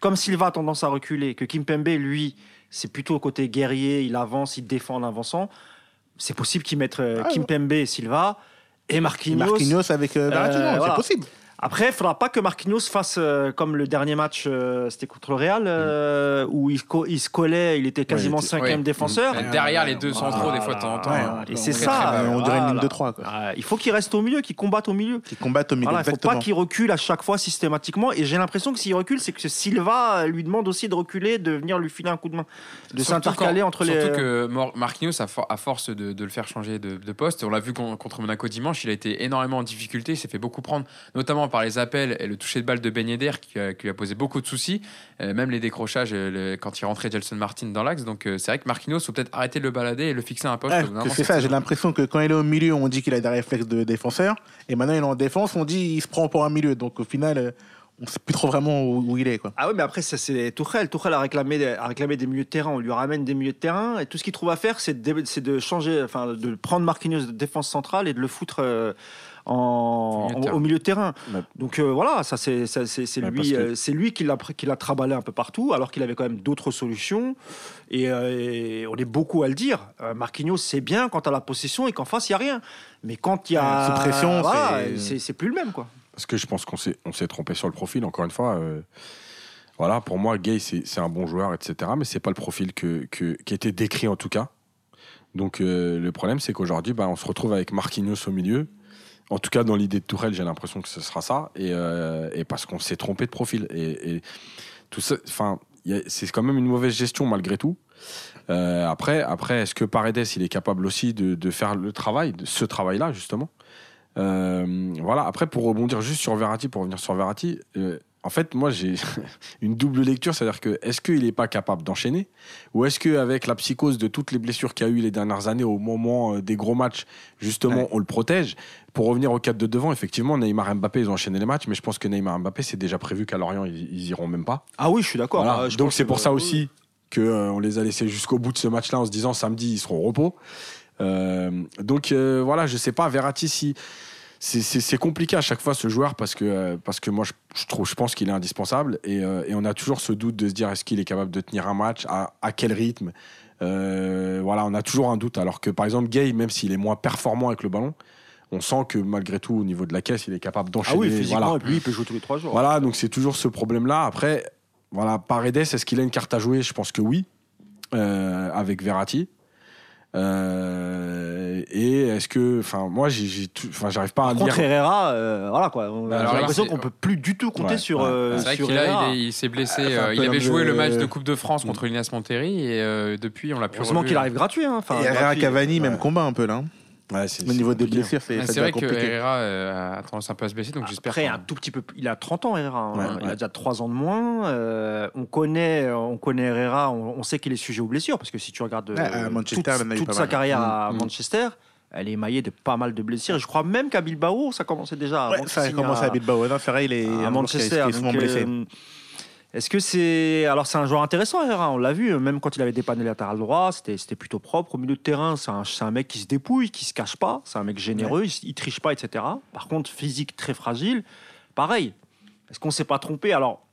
Speaker 2: comme Silva a tendance à reculer, que Kimpembe lui c'est plutôt le côté guerrier, il avance, il défend en avançant. c'est possible qu'ils mettent euh,
Speaker 4: Ah.
Speaker 2: Kimpembe et Silva et
Speaker 4: Et
Speaker 2: Marquinhos.
Speaker 4: Avec euh,
Speaker 2: Euh, voilà.
Speaker 4: c'est possible.
Speaker 2: Après, il faudra pas que Marquinhos fasse euh, comme le dernier match, euh, c'était contre le Real, euh, où il, co- il se collait, il était quasiment
Speaker 3: il était-
Speaker 2: cinquième
Speaker 1: Ouais.
Speaker 2: défenseur.
Speaker 1: Mmh. Derrière les deux centraux, des fois, de temps en temps.
Speaker 4: Ouais,
Speaker 1: hein.
Speaker 2: Et c'est ça.
Speaker 4: on dirait une ligne
Speaker 2: voilà.
Speaker 4: de 3. Quoi.
Speaker 2: Ah, il faut qu'il reste au milieu, qu'il combatte au milieu.
Speaker 4: Qui combattent au milieu.
Speaker 2: Voilà, il ne faut
Speaker 4: exactement.
Speaker 2: pas qu'il recule à chaque fois systématiquement. Et j'ai l'impression que s'il recule, c'est que Silva lui demande aussi de reculer, de venir lui filer un coup de main, de s'intercaler entre les.
Speaker 1: Surtout que Marquinhos, à, for- à force de, de le faire changer de, de poste, on l'a vu con- contre Monaco dimanche, il a été énormément en difficulté, il s'est fait beaucoup prendre, notamment par les appels et le toucher de balle de Ben Yedder qui, lui a posé beaucoup de soucis, euh, même les décrochages euh, le- quand il rentrait Gelson Martin dans l'axe. Donc euh, c'est vrai que Marquinhos, faut peut-être arrêter de le balader et le fixer à un poste. Moment,
Speaker 4: c'est ça, j'ai l'impression que quand il est au milieu, on dit qu'il a des réflexes de défenseur, et maintenant il est en défense, on dit il se prend pour un milieu. Donc au final, euh, on sait plus trop vraiment où, où il est. Quoi.
Speaker 2: Ah oui, mais après, ça, c'est Tourelle. Tourelle a réclamé, des- a réclamé des milieux de terrain. On lui ramène des milieux de terrain. Et tout ce qu'il trouve à faire, c'est de, changer, enfin, de prendre Marquinhos de défense centrale et de le foutre euh, en,
Speaker 1: Au milieu de
Speaker 2: en-
Speaker 1: terrain.
Speaker 2: au milieu de terrain.
Speaker 3: Ouais.
Speaker 2: Donc euh, voilà, ça, c'est lui,
Speaker 3: que-
Speaker 2: euh, c'est lui qui l'a qui l'a traballé un peu partout, alors qu'il avait quand même d'autres solutions. Et, euh, et on est beaucoup à le dire. Euh, Marquinhos, c'est bien quand à la possession et qu'en face, il n'y a rien. Mais quand il y a.
Speaker 4: Pression,
Speaker 2: voilà,
Speaker 4: c'est-
Speaker 2: plus le même, quoi.
Speaker 3: Parce que je pense qu'on s'est, on s'est trompé sur le profil, encore une fois. euh, voilà, pour moi, Gay, c'est, c'est un bon joueur, etc. Mais c'est pas le profil que, que- qui était décrit, en tout cas. Donc, euh, le problème, c'est qu'aujourd'hui, bah, on se retrouve avec Marquinhos au milieu. En tout cas, dans l'idée de Tourelle, j'ai l'impression que ce sera ça. Et, euh, parce qu'on s'est trompé de profil. Et, tout ça, enfin, c'est quand même une mauvaise gestion, malgré tout. Euh, après, après est-ce que Paredes, il est capable aussi de, faire le travail, de ce travail-là, justement? Euh, voilà. Après, pour rebondir juste sur Verratti, pour revenir sur Verratti, en fait, moi, j'ai [LAUGHS] une double lecture, c'est-à-dire que est-ce qu'il n'est pas capable d'enchaîner, ou est-ce qu'avec la psychose de toutes les blessures qu'il y a eu les dernières années, au moment euh, des gros matchs, justement,
Speaker 4: Ouais.
Speaker 3: on le protège? Pour revenir au 4 de devant, effectivement, Neymar et Mbappé, ils ont enchaîné les matchs, mais je pense que Neymar et Mbappé, c'est déjà prévu qu'à Lorient, ils, ils iront même pas.
Speaker 2: Ah oui, je suis d'accord.
Speaker 3: Voilà.
Speaker 2: Ah,
Speaker 3: Donc c'est pour ça aussi que euh, on les a laissés jusqu'au bout de ce match-là en se disant samedi ils seront au repos. Euh, donc euh, voilà, je sais pas Verratti si c'est- compliqué à chaque fois ce joueur parce que euh, parce que moi je, je trouve je pense qu'il est indispensable et, euh, et on a toujours ce doute de se dire est-ce qu'il est capable de tenir un match? À, à quel rythme? Euh, voilà, on a toujours un doute alors que par exemple Gay même s'il est moins performant avec le ballon, on sent que malgré tout au niveau de la caisse il est capable
Speaker 2: Ah
Speaker 3: d'enchaîner.
Speaker 2: oui, physiquement,
Speaker 3: voilà.
Speaker 2: et puis il peut jouer tous les trois jours.
Speaker 3: Voilà, donc c'est toujours ce problème-là. Après, voilà, Paredes, est-ce qu'il a une carte à jouer? Je pense que oui, euh, avec Verratti. Euh, et est-ce que, enfin, moi, j'ai, enfin, j'arrive pas à
Speaker 2: Par
Speaker 3: lire.
Speaker 2: contre, Herrera, euh, voilà quoi. On a
Speaker 1: Alors,
Speaker 2: l'impression qu'on peut plus du tout compter
Speaker 3: Ouais,
Speaker 2: sur,
Speaker 3: ouais.
Speaker 2: euh,
Speaker 1: C'est vrai qu'il il, est- il s'est blessé.
Speaker 4: Ah,
Speaker 1: euh, il avait joué le match de Coupe de France contre l'Unias Monterrey et euh, depuis on l'a plus
Speaker 2: Heureusement qu'il arrive gratuit. Hein. Enfin,
Speaker 4: et Herrera. Cavani, même combat un peu là.
Speaker 3: Ouais, c'est-
Speaker 4: Au
Speaker 3: c'est
Speaker 4: niveau des blessures, c'est
Speaker 1: Ah, C'est vrai que
Speaker 4: compliqué.
Speaker 1: Herrera euh, a tendance un peu à se blesser, donc j'espère.
Speaker 2: Après, un tout petit peu, il a 30 ans Herrera. hein.
Speaker 3: Ouais,
Speaker 2: il a déjà 3 ans de moins. Euh, on connaît, on connaît Herrera. On, on sait qu'il est sujet aux blessures parce que si tu regardes euh,
Speaker 4: Manchester,
Speaker 2: toute, sa
Speaker 4: mal.
Speaker 2: carrière à
Speaker 3: Mm, mm.
Speaker 2: Manchester, elle est émaillée de pas mal de blessures. Et je crois même qu'à Bilbao, ça commençait déjà.
Speaker 4: Ouais, ça a commencé à Bilbao. Non, c'est vrai, il est
Speaker 2: à Manchester.
Speaker 4: souvent
Speaker 2: donc,
Speaker 4: blessé.
Speaker 2: euh, Est-ce que c'est alors c'est un joueur intéressant Herrera On l'a vu, même quand il avait dépanné latéral droit, c'était c'était plutôt propre. Au milieu de terrain, c'est un, c'est un mec qui se dépouille, qui se cache pas. C'est un mec généreux, il, il triche pas, etc. Par contre, physique très fragile. Pareil. Est-ce qu'on s'est pas trompé? Alors.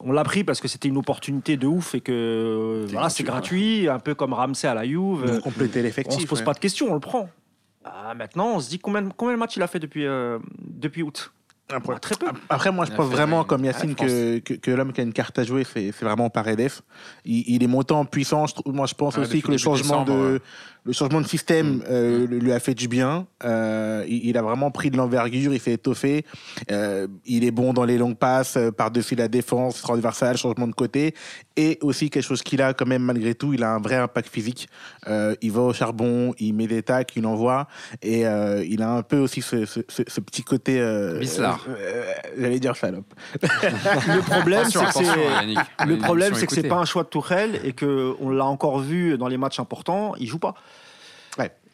Speaker 2: On l'a pris parce que c'était une opportunité de ouf et que voilà, c'est gratuit, un peu comme Ramsey à la Juve.
Speaker 4: Compléter
Speaker 2: On
Speaker 4: l'effectif.
Speaker 2: se pose
Speaker 4: ouais.
Speaker 2: pas de questions, on le prend. Ah, maintenant, on se dit combien, combien de matchs il a fait depuis, euh, depuis août?
Speaker 4: Après,
Speaker 2: Ah, Très peu.
Speaker 4: Après, moi, je pense vraiment, comme Yacine,
Speaker 1: ouais,
Speaker 4: que, que, que l'homme qui a une carte à jouer, c'est c'est vraiment Paredes. Il, il est monté en puissance. Moi, je pense
Speaker 1: Ouais,
Speaker 4: aussi que le changement,
Speaker 1: décembre,
Speaker 4: de,
Speaker 1: ouais.
Speaker 4: Le changement de système euh, lui a fait du bien. Euh, il, il a vraiment pris de l'envergure, il s'est étoffé. Euh, il est bon dans les longues passes, euh, par-dessus la défense, transversale, changement de côté. Et aussi, quelque chose qu'il a quand même, malgré tout, il a un vrai impact physique. Euh, il va au charbon, il met des tacs, il envoie. Et euh, il a un peu aussi ce, ce, ce- ce petit côté... Euh,
Speaker 1: Bizarre.
Speaker 4: euh, J'allais dire salope. [LAUGHS]
Speaker 2: Le problème, c'est que c'est. Le problème, c'est que c'est pas un choix de Tourelle et que on l'a encore vu dans les matchs importants, il joue pas.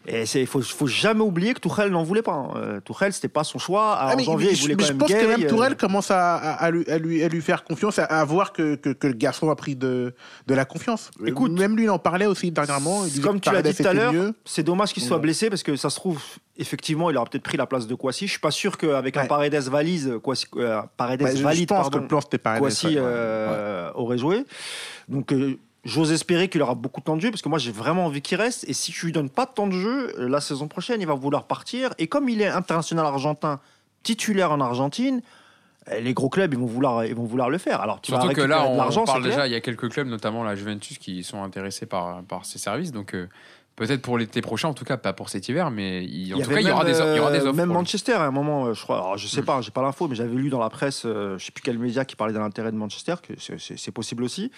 Speaker 2: Et il faut, faut jamais oublier que Tourelle n'en voulait pas. hein. Euh, Tourelle, c'était pas son choix.
Speaker 4: Ah,
Speaker 2: en
Speaker 4: mais-
Speaker 2: janvier,
Speaker 4: mais
Speaker 2: il
Speaker 4: je,
Speaker 2: voulait
Speaker 4: mais
Speaker 2: quand
Speaker 4: je
Speaker 2: même
Speaker 4: pense que même
Speaker 2: euh,
Speaker 4: Tourelle commence à, à- à lui, à, faire confiance, à, voir que, que, que le garçon a pris de, de la confiance.
Speaker 2: Écoute,
Speaker 4: même lui, il en parlait aussi dernièrement. Il
Speaker 2: Comme tu l'as dit tout à l'heure, c'est dommage qu'il soit
Speaker 4: Ouais.
Speaker 2: blessé parce que ça se trouve, effectivement, il aura peut-être pris la place de Kwasi. Je suis pas sûr qu'avec un. Paredes valise, Kwasi, euh, Paredes
Speaker 4: Bah, je, je
Speaker 2: valide,
Speaker 4: pense
Speaker 2: pardon,
Speaker 4: que le plan, c'était Paredes.
Speaker 2: Kwasi
Speaker 4: ouais.
Speaker 2: euh, aurait joué. Donc, euh, J'ose espérer qu'il aura beaucoup de temps de jeu parce que moi j'ai vraiment envie qu'il reste. Et si je lui donne pas de temps de jeu, euh, la saison prochaine, il va vouloir partir. Et comme il est international argentin, titulaire en Argentine, euh, les gros clubs ils vont vouloir, ils vont vouloir le faire. Alors tu vas
Speaker 1: Surtout que là, on,
Speaker 2: l'argent,
Speaker 1: parle déjà, il y a quelques clubs, notamment la Juventus, qui sont intéressés par, par ces services. Donc euh, peut-être pour l'été prochain, en tout cas, pas pour cet hiver, mais il- en tout cas, il y aura des, il y aura des offres.
Speaker 2: Même. Manchester à un moment, je crois. Alors, je sais
Speaker 1: Mm.
Speaker 2: pas, j'ai pas l'info, mais j'avais lu dans la presse, je sais plus quel média qui parlait de l'intérêt de Manchester, que c'est possible aussi.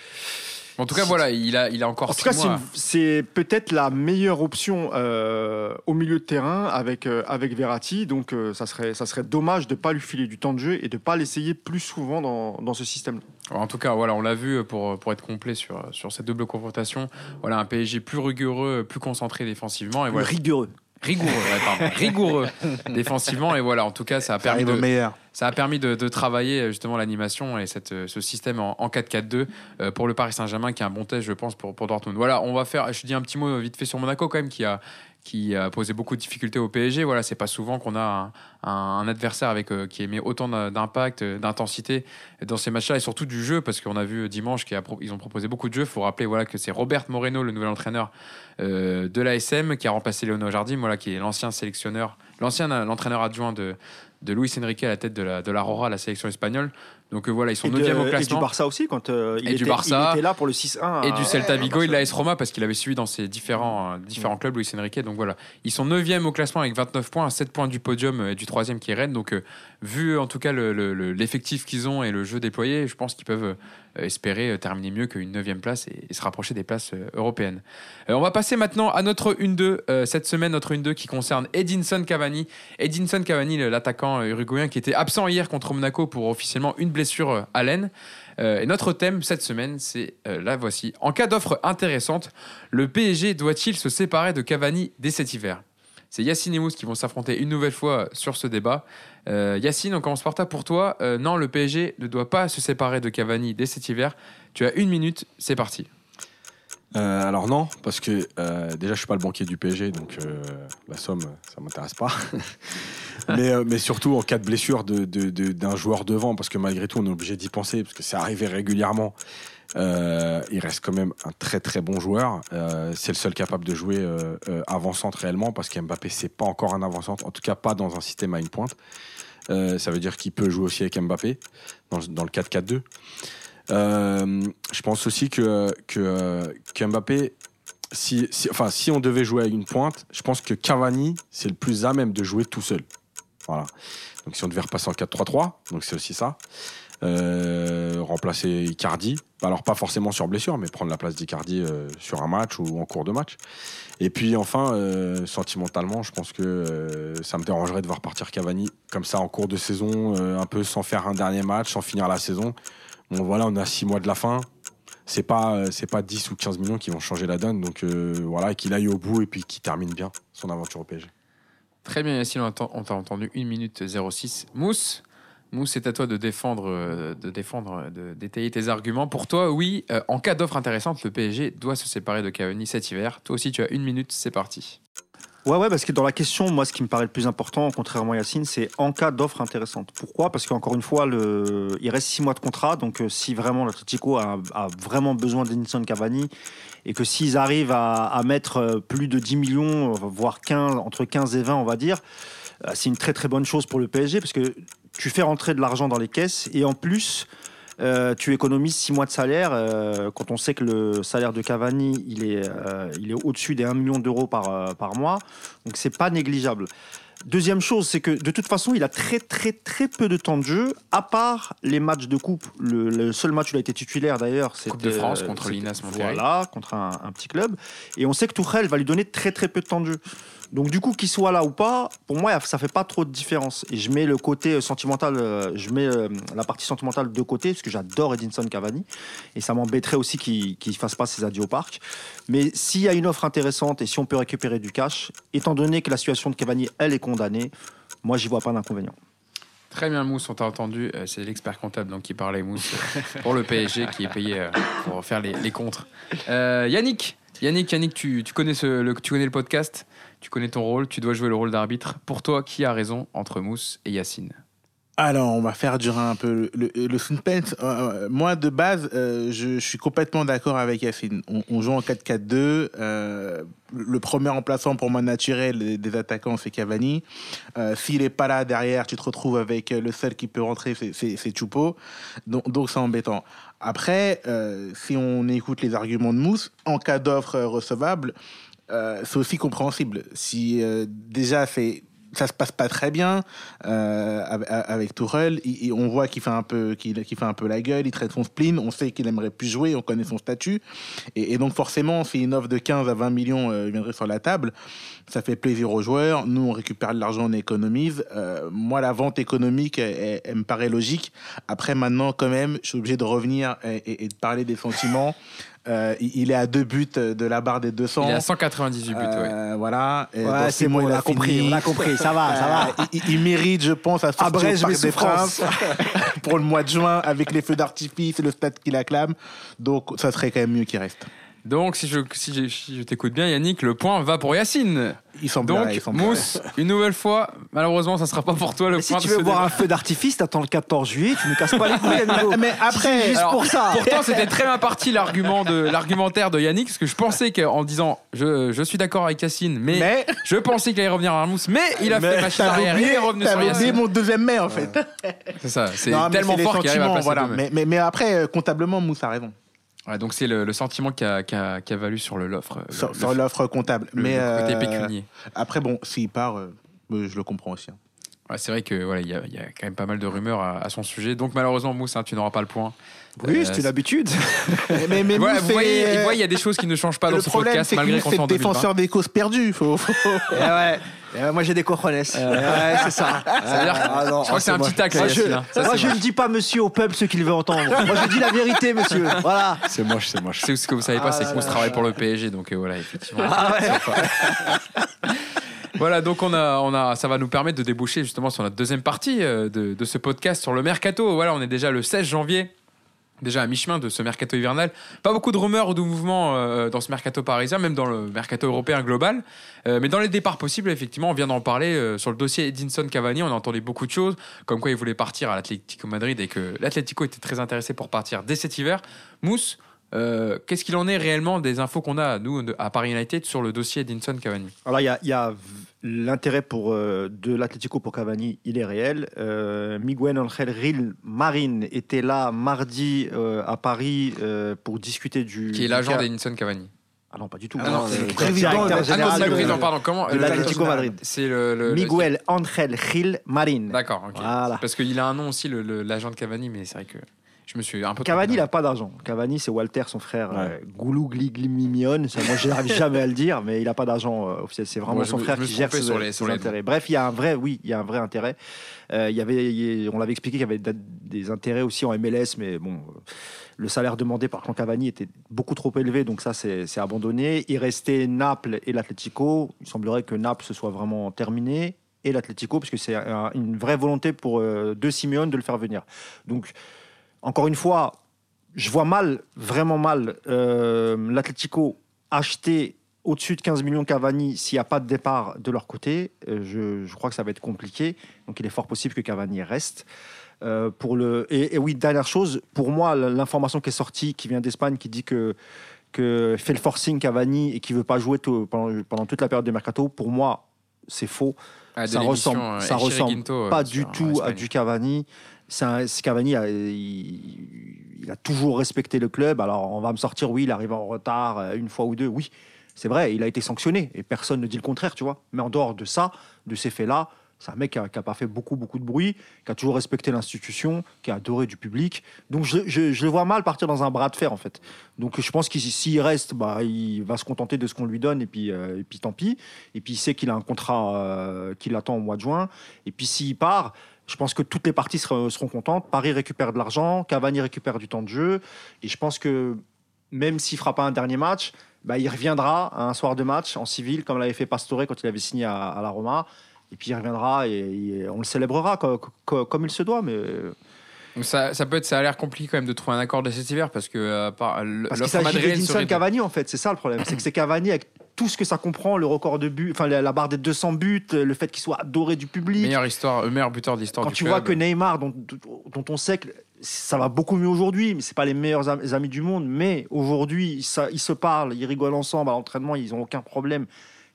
Speaker 1: En tout cas, voilà, il a, il a encore
Speaker 2: En tout cas, c'est
Speaker 1: mois.
Speaker 2: une- c'est peut-être la meilleure option euh, au milieu de terrain avec, euh, avec Verratti. Donc, euh, ça, serait, ça serait dommage de ne pas lui filer du temps de jeu et de ne pas l'essayer plus souvent dans, dans ce système.
Speaker 1: En tout cas, voilà, on l'a vu pour, pour être complet sur, sur cette double confrontation. Voilà, un PSG plus rigoureux, plus concentré défensivement. Et voilà,
Speaker 2: Rigoureux.
Speaker 1: Rigoureux, pardon, [LAUGHS] rigoureux défensivement. Et voilà, en tout cas, ça a permis de,
Speaker 4: meilleur.
Speaker 1: ça a permis de, de travailler justement l'animation et cette, euh, ce système en, en 4-4-2 euh, pour le Paris Saint-Germain qui est un bon test, je pense, pour, pour Dortmund. Voilà, on va faire, je dis un petit mot vite fait sur Monaco quand même qui a, qui a posé beaucoup de difficultés au PSG. Voilà, c'est pas souvent qu'on a un, adversaire avec, euh, qui émet autant d'impact, euh, d'intensité dans ces matchs-là et surtout du jeu parce qu'on a vu dimanche qu'ils ont proposé beaucoup de jeux. Il faut rappeler voilà, que c'est Robert Moreno, le nouvel entraîneur euh, de l'ASM, qui a remplacé Léonard Jardim, voilà, qui est l'ancien sélectionneur, l'ancien euh, l'entraîneur adjoint de, Luis Enrique à la tête de la, la sélection espagnole. Donc euh, voilà, ils sont
Speaker 2: Et, de-
Speaker 1: 9e au
Speaker 2: et du
Speaker 1: classement.
Speaker 2: Barça aussi, quand euh, il,
Speaker 1: Et du
Speaker 2: était,
Speaker 1: Barça.
Speaker 2: il était là pour le 6-1.
Speaker 1: Et du Celta
Speaker 2: à
Speaker 1: Vigo et de l'AS Roma parce qu'il avait suivi dans ses différents, euh, différents clubs Luis Enrique. Donc voilà, ils sont 9e au classement avec 29 points, 7 points du podium euh, et du troisième qui est Rennes. Donc euh, vu en tout cas le- le- le- l'effectif qu'ils ont et le jeu déployé, je pense qu'ils peuvent euh, espérer euh, terminer mieux qu'une 9e place et, se rapprocher des places euh, européennes. On va passer maintenant à notre 1-2 euh, cette semaine, notre 1-2 qui concerne Edinson Cavani. Edinson Cavani, l'attaquant uruguayen qui était absent hier contre Monaco pour officiellement une blessure à l'aine. Et notre thème cette semaine, c'est la voici. En cas d'offre intéressante, le PSG doit-il se séparer de Cavani dès cet hiver? C'est Yacine et Mousse qui vont s'affronter une nouvelle fois sur ce débat. Euh, Yacine, on commence par toi. Pour toi, euh, non, le PSG ne doit pas se séparer de Cavani dès cet hiver. Tu as une minute, c'est parti.
Speaker 3: Euh, alors non, parce que euh, déjà je suis pas le banquier du PSG, donc euh, la somme ça m'intéresse pas. [LAUGHS] mais, euh, surtout en cas de blessure d'un joueur devant, parce que malgré tout on est obligé d'y penser, parce que c'est arrivé régulièrement. Euh, il reste quand même un très très bon joueur. Euh, c'est le seul capable de jouer euh, avant-centre réellement, parce qu'Mbappé c'est pas encore un avant-centre, en tout cas pas dans un système à une pointe. Ça veut dire qu'il peut jouer aussi avec Mbappé dans, le 4-4-2. Euh, je pense aussi que, que, que Mbappé, si, si- enfin, si on devait jouer à une pointe, je pense que Cavani, c'est le plus à même de jouer tout seul. Voilà. Donc si on devait repasser en 4-3-3, donc c'est aussi ça. Euh, remplacer Icardi, alors pas forcément sur blessure, mais prendre la place d'Icardi euh, sur un match ou en cours de match. Et puis enfin, euh, sentimentalement, je pense que ça me dérangerait de voir partir Cavani comme ça en cours de saison, un peu sans faire un dernier match, sans finir la saison. Bon voilà, on a six mois de la fin. C'est pas, c'est pas 10 ou 15 millions qui vont changer la donne. Donc voilà, qu'il aille au bout et puis qu'il termine bien son aventure au PSG.
Speaker 1: Très bien, Yacine, on t'a entendu 1 minute 06. Mousse, C'est à toi de défendre, euh, de défendre, de détailler tes arguments. Pour toi, oui, euh, en cas d'offre intéressante, le PSG doit se séparer de Cavani cet hiver. Toi aussi, tu as une minute, c'est parti.
Speaker 2: Ouais, ouais, parce que dans la question, moi, ce qui me paraît le plus important, contrairement à Yacine, c'est en cas d'offre intéressante. Pourquoi? Parce qu'encore une fois, le... il reste six mois de contrat, donc euh, si vraiment l'Atletico a, a vraiment besoin d'Edinson Cavani, et que s'ils arrivent à, à mettre euh, plus de 10 millions, euh, voire 15, entre 15 et 20, on va dire, euh, c'est une très très bonne chose pour le PSG, parce que tu fais rentrer de l'argent dans les caisses, et en plus, euh, tu économises 6 mois de salaire euh, quand on sait que le salaire de Cavani il est, euh, il est au-dessus des 1 million d'euros par, par mois. Donc c'est pas négligeable. Deuxième chose, c'est que de toute façon, il a très très très peu de temps de jeu, à part les matchs de coupe. Le, le seul match où il a été titulaire d'ailleurs, c'était
Speaker 1: Coupe de France contre l'Inas.
Speaker 2: Voilà, contre un, un petit club. Et on sait que Tourelle va lui donner très très peu de temps de jeu. Donc du coup, qu'il soit là ou pas, pour moi, ça fait pas trop de différence. Et je mets le côté euh, sentimental, euh, je mets euh, la partie sentimentale de côté, parce que j'adore Edinson Cavani. Et ça m'embêterait aussi qu'il ne fasse pas ses adieux au parc. Mais s'il y a une offre intéressante et si on peut récupérer du cash, étant donné que la situation de Cavani, elle est condamnée, moi, j'y vois pas d'inconvénient.
Speaker 1: Très bien, Mousse, on t'a entendu. C'est l'expert comptable donc, qui parlait, Mousse, pour le PSG, qui est payé pour faire les, les contres. Yannick, Yannick, Yannick, tu connais le podcast, tu connais ton rôle, tu dois jouer le rôle d'arbitre. Pour toi, qui a raison entre Mousse et Yacine
Speaker 4: Alors, on va faire durer un peu le, le, le suspense. Euh, moi, de base, euh, je, suis complètement d'accord avec Yacine. On, joue en 4-4-2. Euh, le premier remplaçant pour moi naturel des, attaquants, c'est Cavani. Euh, S'il n'est pas là derrière, tu te retrouves avec euh, le seul qui peut rentrer, c'est- Choupo. Donc, donc c'est embêtant. Après, euh, si on écoute les arguments de Mousse, en cas d'offre euh, recevable, euh, c'est aussi compréhensible. Si euh, déjà c'est ça se passe pas très bien euh, avec, Tourelle, on voit qu'il fait un peu fait un peu la gueule, il traite son spleen, on sait qu'il aimerait plus jouer, on connaît son statut, et, donc forcément, si une offre de 15 à 20 millions euh, viendrait sur la table, ça fait plaisir aux joueurs. Nous, on récupère de l'argent, on économise. Moi, la vente économique, elle, me paraît logique. Après, maintenant, quand même, je suis obligé de revenir et- et de parler des sentiments. Euh, il il est à deux buts de la barre des 200.
Speaker 1: Il est à 198 buts, ouais.
Speaker 4: Euh, Voilà.
Speaker 5: Ouais, c'est bon, on
Speaker 4: il
Speaker 5: l'a
Speaker 4: a
Speaker 5: compris,
Speaker 4: fini.
Speaker 5: on l'a compris, ça va, ça va.
Speaker 4: Euh, il, il mérite, je pense, à sortir
Speaker 5: mes
Speaker 4: Parc des. Princes [LAUGHS] pour le mois de juin avec les feux d'artifice et le stade qui l'acclame. Donc, ça serait quand même mieux qu'il reste.
Speaker 1: Donc, si je, si je, si je t'écoute bien, Yannick, le point va pour Yacine.
Speaker 4: Il semblerait, il
Speaker 1: Donc. Mousse, une nouvelle fois, malheureusement, ça sera pas pour toi le
Speaker 5: Mais si
Speaker 1: point
Speaker 5: tu
Speaker 1: de
Speaker 5: veux voir un feu d'artifice, t'attends le 14 juillet, tu ne casses pas les couilles [LAUGHS] à nouveau.
Speaker 4: Mais après,
Speaker 5: juste
Speaker 1: Alors,
Speaker 5: pour ça.
Speaker 1: Pourtant, c'était très bien parti l'argument de l'argumentaire de Yannick, parce que je pensais qu'en disant je, je suis d'accord avec Yacine, mais,
Speaker 4: Mais-
Speaker 1: je pensais qu'il allait revenir vers Mousse, mais il a fait machine arrière, il
Speaker 4: oublié,
Speaker 1: est revenu sur Yacine.
Speaker 4: mon deuxième mai, en fait.
Speaker 1: C'est ça, c'est
Speaker 4: mais
Speaker 1: tellement fort qu'il arrive à placer
Speaker 4: voilà.
Speaker 1: mais-
Speaker 4: Mais, mais, mais après, euh, comptablement, Mousse a raison.
Speaker 1: Ouais, donc c'est le, le sentiment qui a, qui, a, qui a valu sur l'offre.
Speaker 4: Sur, l'offre comptable.
Speaker 1: le-
Speaker 4: mais
Speaker 1: le côté
Speaker 4: euh,
Speaker 1: pécunier.
Speaker 4: Après, bon, s'il part, euh, je le comprends aussi. hein.
Speaker 1: Ouais, c'est vrai que voilà, il y, a, il y a quand même pas mal de rumeurs à, à son sujet. Donc malheureusement, Mousse, hein, tu n'auras pas le point.
Speaker 5: Oui,
Speaker 1: Euh,
Speaker 5: c'était l'habitude. [LAUGHS]
Speaker 4: Mais, mais, mais
Speaker 1: Voilà,
Speaker 4: Mousse,
Speaker 1: vous voyez,
Speaker 4: c'est-
Speaker 1: il y a des choses qui ne changent pas dans
Speaker 4: le
Speaker 1: ce
Speaker 4: problème,
Speaker 1: podcast
Speaker 4: c'est
Speaker 1: malgré qu'on
Speaker 4: c'est
Speaker 1: soit en
Speaker 4: le
Speaker 1: 2020.
Speaker 4: défenseur des causes perdues. Faut, faut-
Speaker 5: Eh [LAUGHS] ouais. Ouais, moi j'ai des cojones. ouais, c'est [LAUGHS] ça.
Speaker 1: veut dire-
Speaker 5: Ah, non,
Speaker 1: je crois que c'est un
Speaker 5: moi.
Speaker 1: petit tacle,
Speaker 5: Moi, je.
Speaker 1: Ça,
Speaker 5: moi,
Speaker 1: c'est
Speaker 5: je
Speaker 1: moche.
Speaker 5: ne dis pas monsieur au peuple ce qu'il veut entendre. moi je dis la vérité, monsieur. Voilà.
Speaker 3: C'est moche, c'est moche.
Speaker 1: C'est ce que vous savez pas,
Speaker 5: Ah
Speaker 1: c'est Mousse
Speaker 5: là
Speaker 1: travaille pour le PSG, donc euh, voilà, effectivement.
Speaker 5: Ah ouais. [LAUGHS]
Speaker 1: Voilà, donc on a, on a, ça va nous permettre de déboucher justement sur notre deuxième partie euh, de, de ce podcast sur le mercato. Voilà, on est déjà le 16 janvier. Déjà à mi-chemin de ce mercato hivernal. Pas beaucoup de rumeurs ou de mouvements euh, dans ce mercato parisien, même dans le mercato européen global. Euh, mais dans les départs possibles, effectivement, on vient d'en parler euh, sur le dossier Edinson Cavani. On a entendu beaucoup de choses, comme quoi il voulait partir à l'Atlético Madrid et que l'Atlético était très intéressé pour partir dès cet hiver. Mousse, euh, qu'est-ce qu'il en est réellement des infos qu'on a, nous, à Paris United, sur le dossier Edinson Cavani?
Speaker 2: Alors, il y a, l'intérêt pour, euh, de l'Atlético pour Cavani, il est réel. Euh, Miguel Angel Ril Marin était là mardi euh, à Paris euh, pour discuter du.
Speaker 1: Qui est l'agent d'Edinson Cavani
Speaker 2: Ah non, pas du tout.
Speaker 1: Ah non, c'est le
Speaker 5: président de-
Speaker 1: non,
Speaker 2: général
Speaker 1: c'est le
Speaker 2: de-
Speaker 1: président, pardon. Comment
Speaker 2: de l'Atlético Madrid.
Speaker 1: C'est le, le- le-
Speaker 2: Miguel Angel Gil Marin.
Speaker 1: D'accord, ok.
Speaker 2: Voilà.
Speaker 1: Parce qu'il a un nom aussi, le- le- l'agent de Cavani, mais c'est vrai que je me suis un peu.
Speaker 2: Cavani, il n'a pas d'argent. Cavani, c'est Walter, son frère,
Speaker 3: Ouais.
Speaker 2: euh, Goulou Gliglimion. Ça, Moi, je n'arrive jamais à le dire, mais il n'a pas d'argent euh, officiel. C'est vraiment
Speaker 1: Moi,
Speaker 2: son
Speaker 1: me-
Speaker 2: frère qui gère ses,
Speaker 1: sur les-
Speaker 2: ses
Speaker 1: sur les
Speaker 2: intérêts. Bref, il y a un vrai, oui, il y a un vrai intérêt. Euh, il y avait, il y a- on l'avait expliqué qu'il y avait des intérêts aussi en MLS, mais bon, euh, le salaire demandé par Clan Cavani était beaucoup trop élevé, donc ça, c'est c'est abandonné. Il restait Naples et l'Atlético. Il semblerait que Naples se soit vraiment terminé et l'Atlético, parce que c'est un- une vraie volonté pour euh, de Simeone de le faire venir. Donc, encore une fois, je vois mal, vraiment mal, euh, l'Atlético acheter au-dessus de 15 millions Cavani s'il n'y a pas de départ de leur côté. Euh, je, je crois que ça va être compliqué. Donc il est fort possible que Cavani reste. Euh, pour le... et, et oui, dernière chose, pour moi, l'information qui est sortie, qui vient d'Espagne, qui dit que, que fait le forcing Cavani et qui veut pas jouer pendant, pendant toute la période de mercato, pour moi, c'est faux
Speaker 1: Ah,
Speaker 2: ça ressemble,
Speaker 1: euh,
Speaker 2: ça ressemble pas du tout à du Cavani. Un- Cavani, a- il, a toujours respecté le club. Alors on va me sortir, oui, il arrive en retard euh, une fois ou deux. Oui, c'est vrai, il a été sanctionné et personne ne dit le contraire, tu vois. Mais en dehors de ça, de ces faits-là, c'est un mec qui n'a pas fait beaucoup, beaucoup de bruit, qui a toujours respecté l'institution, qui a adoré du public. Donc je le vois mal partir dans un bras de fer, en fait. Donc je pense qu'il s'il reste, bah, il va se contenter de ce qu'on lui donne et puis, euh, et puis tant pis. Et puis il sait qu'il a un contrat euh, qui l'attend au mois de juin. Et puis s'il part, je pense que toutes les parties seront, seront contentes. Paris récupère de l'argent, Cavani récupère du temps de jeu. Et je pense que même s'il fera pas un dernier match, bah, il reviendra à un soir de match en civil, comme l'avait fait Pastore quand il avait signé à, à la Roma. Et puis il reviendra et, et on le célébrera co- co- comme, il se doit. Mais
Speaker 1: Donc ça, ça peut être, ça a l'air compliqué quand même de trouver un accord de cet hiver parce que euh, par-
Speaker 2: parce qu'il s'agit Cavani en fait, c'est ça le problème. C'est que c'est Cavani avec tout ce que ça comprend, le record de buts, enfin la, la barre des 200 buts, le fait qu'il soit adoré du public.
Speaker 1: Meilleure histoire, euh, meilleur buteur de l'histoire
Speaker 2: Quand
Speaker 1: du
Speaker 2: tu
Speaker 1: club.
Speaker 2: vois que Neymar, dont, dont on sait que ça va beaucoup mieux aujourd'hui, mais c'est pas les meilleurs am- amis du monde, mais aujourd'hui, ça- ils se parlent, ils rigolent ensemble à l'entraînement, ils ont aucun problème.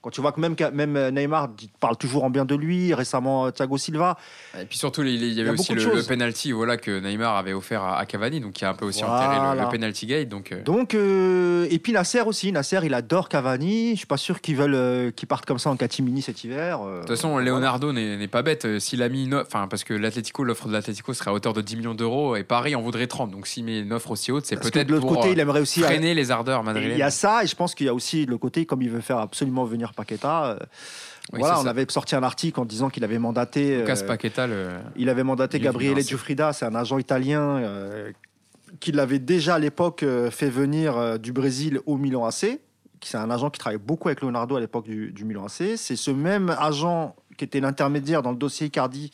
Speaker 2: Quand tu vois que même, même euh, Neymar parle toujours en bien de lui, récemment euh, Thiago Silva,
Speaker 1: Et puis surtout, il y avait aussi le, penalty voilà, que Neymar avait offert à, Cavani, donc qui a un peu aussi
Speaker 2: Voilà.
Speaker 1: enterré le, le penalty gate. Donc, euh,
Speaker 2: Donc, euh, et puis Nasser aussi. Nasser, il adore Cavani. Je suis pas sûr qu'ils veulent euh, qu'ils partent comme ça en catimini cet hiver. euh,
Speaker 1: de toute façon, Leonardo n'est n'est pas bête. S'il a mis une enfin, parce que l'Atlético, l'offre de l'Atlético serait à hauteur de 10 millions d'euros et Paris en voudrait 30. Donc s'il met une offre aussi haute, c'est peut-être pour
Speaker 2: côté, il aimerait aussi.
Speaker 1: freiner les ardeurs
Speaker 2: Il y a ça, et je pense qu'il y a aussi le côté, comme il veut faire absolument venir Paqueta. euh,
Speaker 1: Oui,
Speaker 2: voilà,
Speaker 1: c'est
Speaker 2: on
Speaker 1: ça.
Speaker 2: avait sorti un article en disant qu'il avait mandaté.
Speaker 1: Lucas
Speaker 2: euh,
Speaker 1: Paqueta, le-
Speaker 2: il avait mandaté Gabriele. Giuffrida, c'est un agent italien euh, qui l'avait déjà à l'époque fait venir du Brésil au Milan AC. qui- C'est un agent qui travaillait beaucoup avec Leonardo à l'époque du, du Milan AC. C'est ce même agent qui était l'intermédiaire dans le dossier Icardi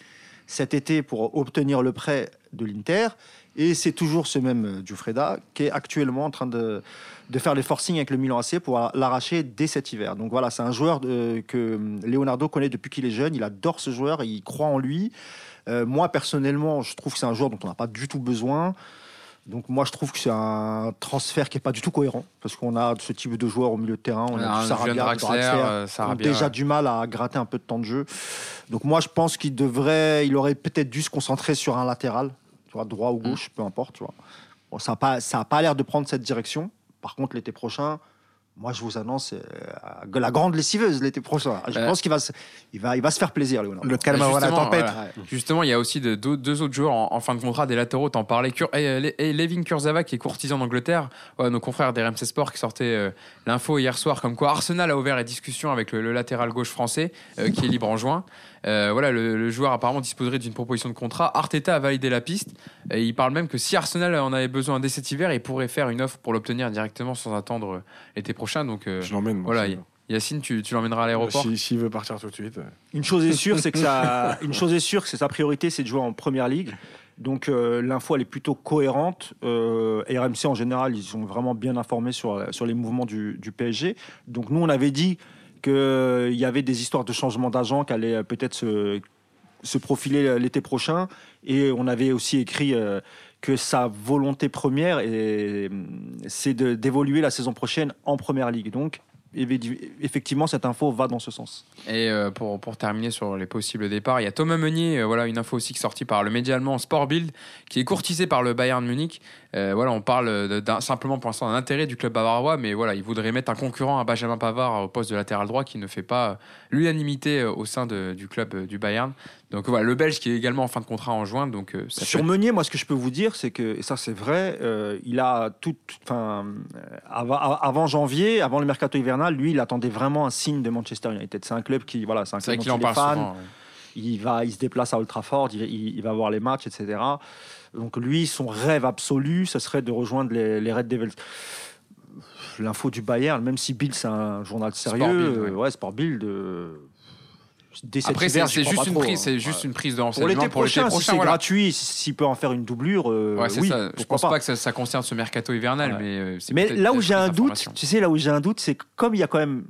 Speaker 2: cet été pour obtenir le prêt de l'Inter. Et c'est toujours ce même euh, Giuffrida qui est actuellement en train de, de faire les forcings avec le Milan AC pour l'arracher dès cet hiver. Donc voilà, c'est un joueur de- que hum, Leonardo connaît depuis qu'il est jeune. Il adore ce joueur, il croit en lui. Euh, moi, personnellement, je trouve que c'est un joueur dont on n'a pas du tout besoin. Donc moi, je trouve que c'est un transfert qui n'est pas du tout cohérent, parce qu'on a ce type de joueur au milieu de terrain. On a
Speaker 1: un
Speaker 2: du
Speaker 1: jeune
Speaker 2: Sarabia,
Speaker 1: Draxler,
Speaker 2: Draxler,
Speaker 1: euh,
Speaker 2: qui ont
Speaker 1: Sarabia,
Speaker 2: déjà
Speaker 1: ouais.
Speaker 2: du mal à gratter un peu de temps de jeu. Donc moi, je pense qu'il devrait, il aurait peut-être dû se concentrer sur un latéral, vois, droit ou gauche, peu importe, tu vois. Bon, ça n'a pas, ça a pas l'air de prendre cette direction. Par contre, l'été prochain, moi, je vous annonce euh, la grande lessiveuse l'été prochain. Je
Speaker 1: Euh.
Speaker 2: pense qu'il va, se- il va, il va se faire plaisir.
Speaker 4: Le calme avant la
Speaker 1: justement,
Speaker 4: tempête.
Speaker 1: voilà. Justement, il y a aussi de- deux, deux autres joueurs en, en fin de contrat, des latéraux, t'en parlais. Kur- et, Le- et Levin Kurzava, qui est courtisan d'Angleterre, Ouais, nos confrères des RMC Sport qui sortaient euh, l'info hier soir, comme quoi Arsenal a ouvert les discussions avec le, le latéral gauche français, euh, qui est libre en juin. Euh, voilà, le, le joueur apparemment disposerait d'une proposition de contrat. Arteta a validé la piste. Et il parle même que si Arsenal en avait besoin dès cet hiver, il pourrait faire une offre pour l'obtenir directement sans attendre euh, l'été prochain. Donc euh,
Speaker 3: Je l'emmène. moi,
Speaker 1: voilà,
Speaker 3: si-
Speaker 1: Yacine, tu, tu l'emmèneras à l'aéroport
Speaker 3: si- S'il veut partir tout de suite.
Speaker 2: Une chose est sûre, c'est que ça, une chose est sûre, c'est sa priorité, c'est de jouer en première ligue. Donc euh, l'info, elle est plutôt cohérente. Euh, RMC en général, ils sont vraiment bien informés sur, sur les mouvements du, du PSG. Donc nous, on avait dit qu'il y avait des histoires de changement d'agent qui allaient euh, peut-être se, se profiler euh, l'été prochain. Et on avait aussi écrit euh, que sa volonté première, est- c'est d'évoluer la saison prochaine en première ligue. Donc effectivement, cette info va dans ce sens.
Speaker 1: Et euh, pour, terminer sur les possibles départs, il y a Thomas Meunier, euh, voilà une info aussi sortie par le média allemand Sport Bild, qui est courtisé par le Bayern Munich. Euh, voilà, on parle simplement pour l'instant d'un intérêt du club bavarois, mais voilà, il voudrait mettre un concurrent à Benjamin Pavard au poste de latéral droit qui ne fait pas l'unanimité au sein du club du Bayern. Donc voilà, le Belge qui est également en fin de contrat en juin, donc euh,
Speaker 2: Sur Meunier, moi, ce que je peux vous dire, c'est que, et ça c'est vrai, euh, il a tout, enfin, euh, avant, avant janvier, avant le mercato hivernal, lui, il attendait vraiment un signe de Manchester United. C'est un club qui, voilà, c'est un club
Speaker 1: vrai
Speaker 2: dont
Speaker 1: qu'il en
Speaker 2: il est
Speaker 1: parle
Speaker 2: fan.
Speaker 1: souvent. ouais.
Speaker 2: Il va, il se déplace à Old Trafford, il, il- il va voir les matchs, etc. Donc lui, son rêve absolu, ce serait de rejoindre les, les Red Devils. L'info du Bayern, même si Bill c'est un journal sérieux,
Speaker 1: Sport Bild, ouais.
Speaker 2: ouais, Sport Bild. euh, dès cet
Speaker 1: Après,
Speaker 2: hiver, j'y
Speaker 1: c'est juste
Speaker 2: pas
Speaker 1: une
Speaker 2: trop,
Speaker 1: prise,
Speaker 2: hein.
Speaker 1: c'est juste une prise de
Speaker 2: Pour
Speaker 1: renseignement
Speaker 2: l'été
Speaker 1: pour l'été
Speaker 2: prochain,
Speaker 1: prochain.
Speaker 2: si c'est
Speaker 1: voilà.
Speaker 2: gratuit, s'il peut en faire une doublure, euh,
Speaker 1: Ouais,
Speaker 2: oui,
Speaker 1: ça. Je pense pas, que ça, ça concerne ce mercato hivernal,
Speaker 2: Ouais.
Speaker 1: mais euh,
Speaker 2: Mais là où j'ai un doute, tu sais, là où j'ai un doute, c'est que comme il y a quand même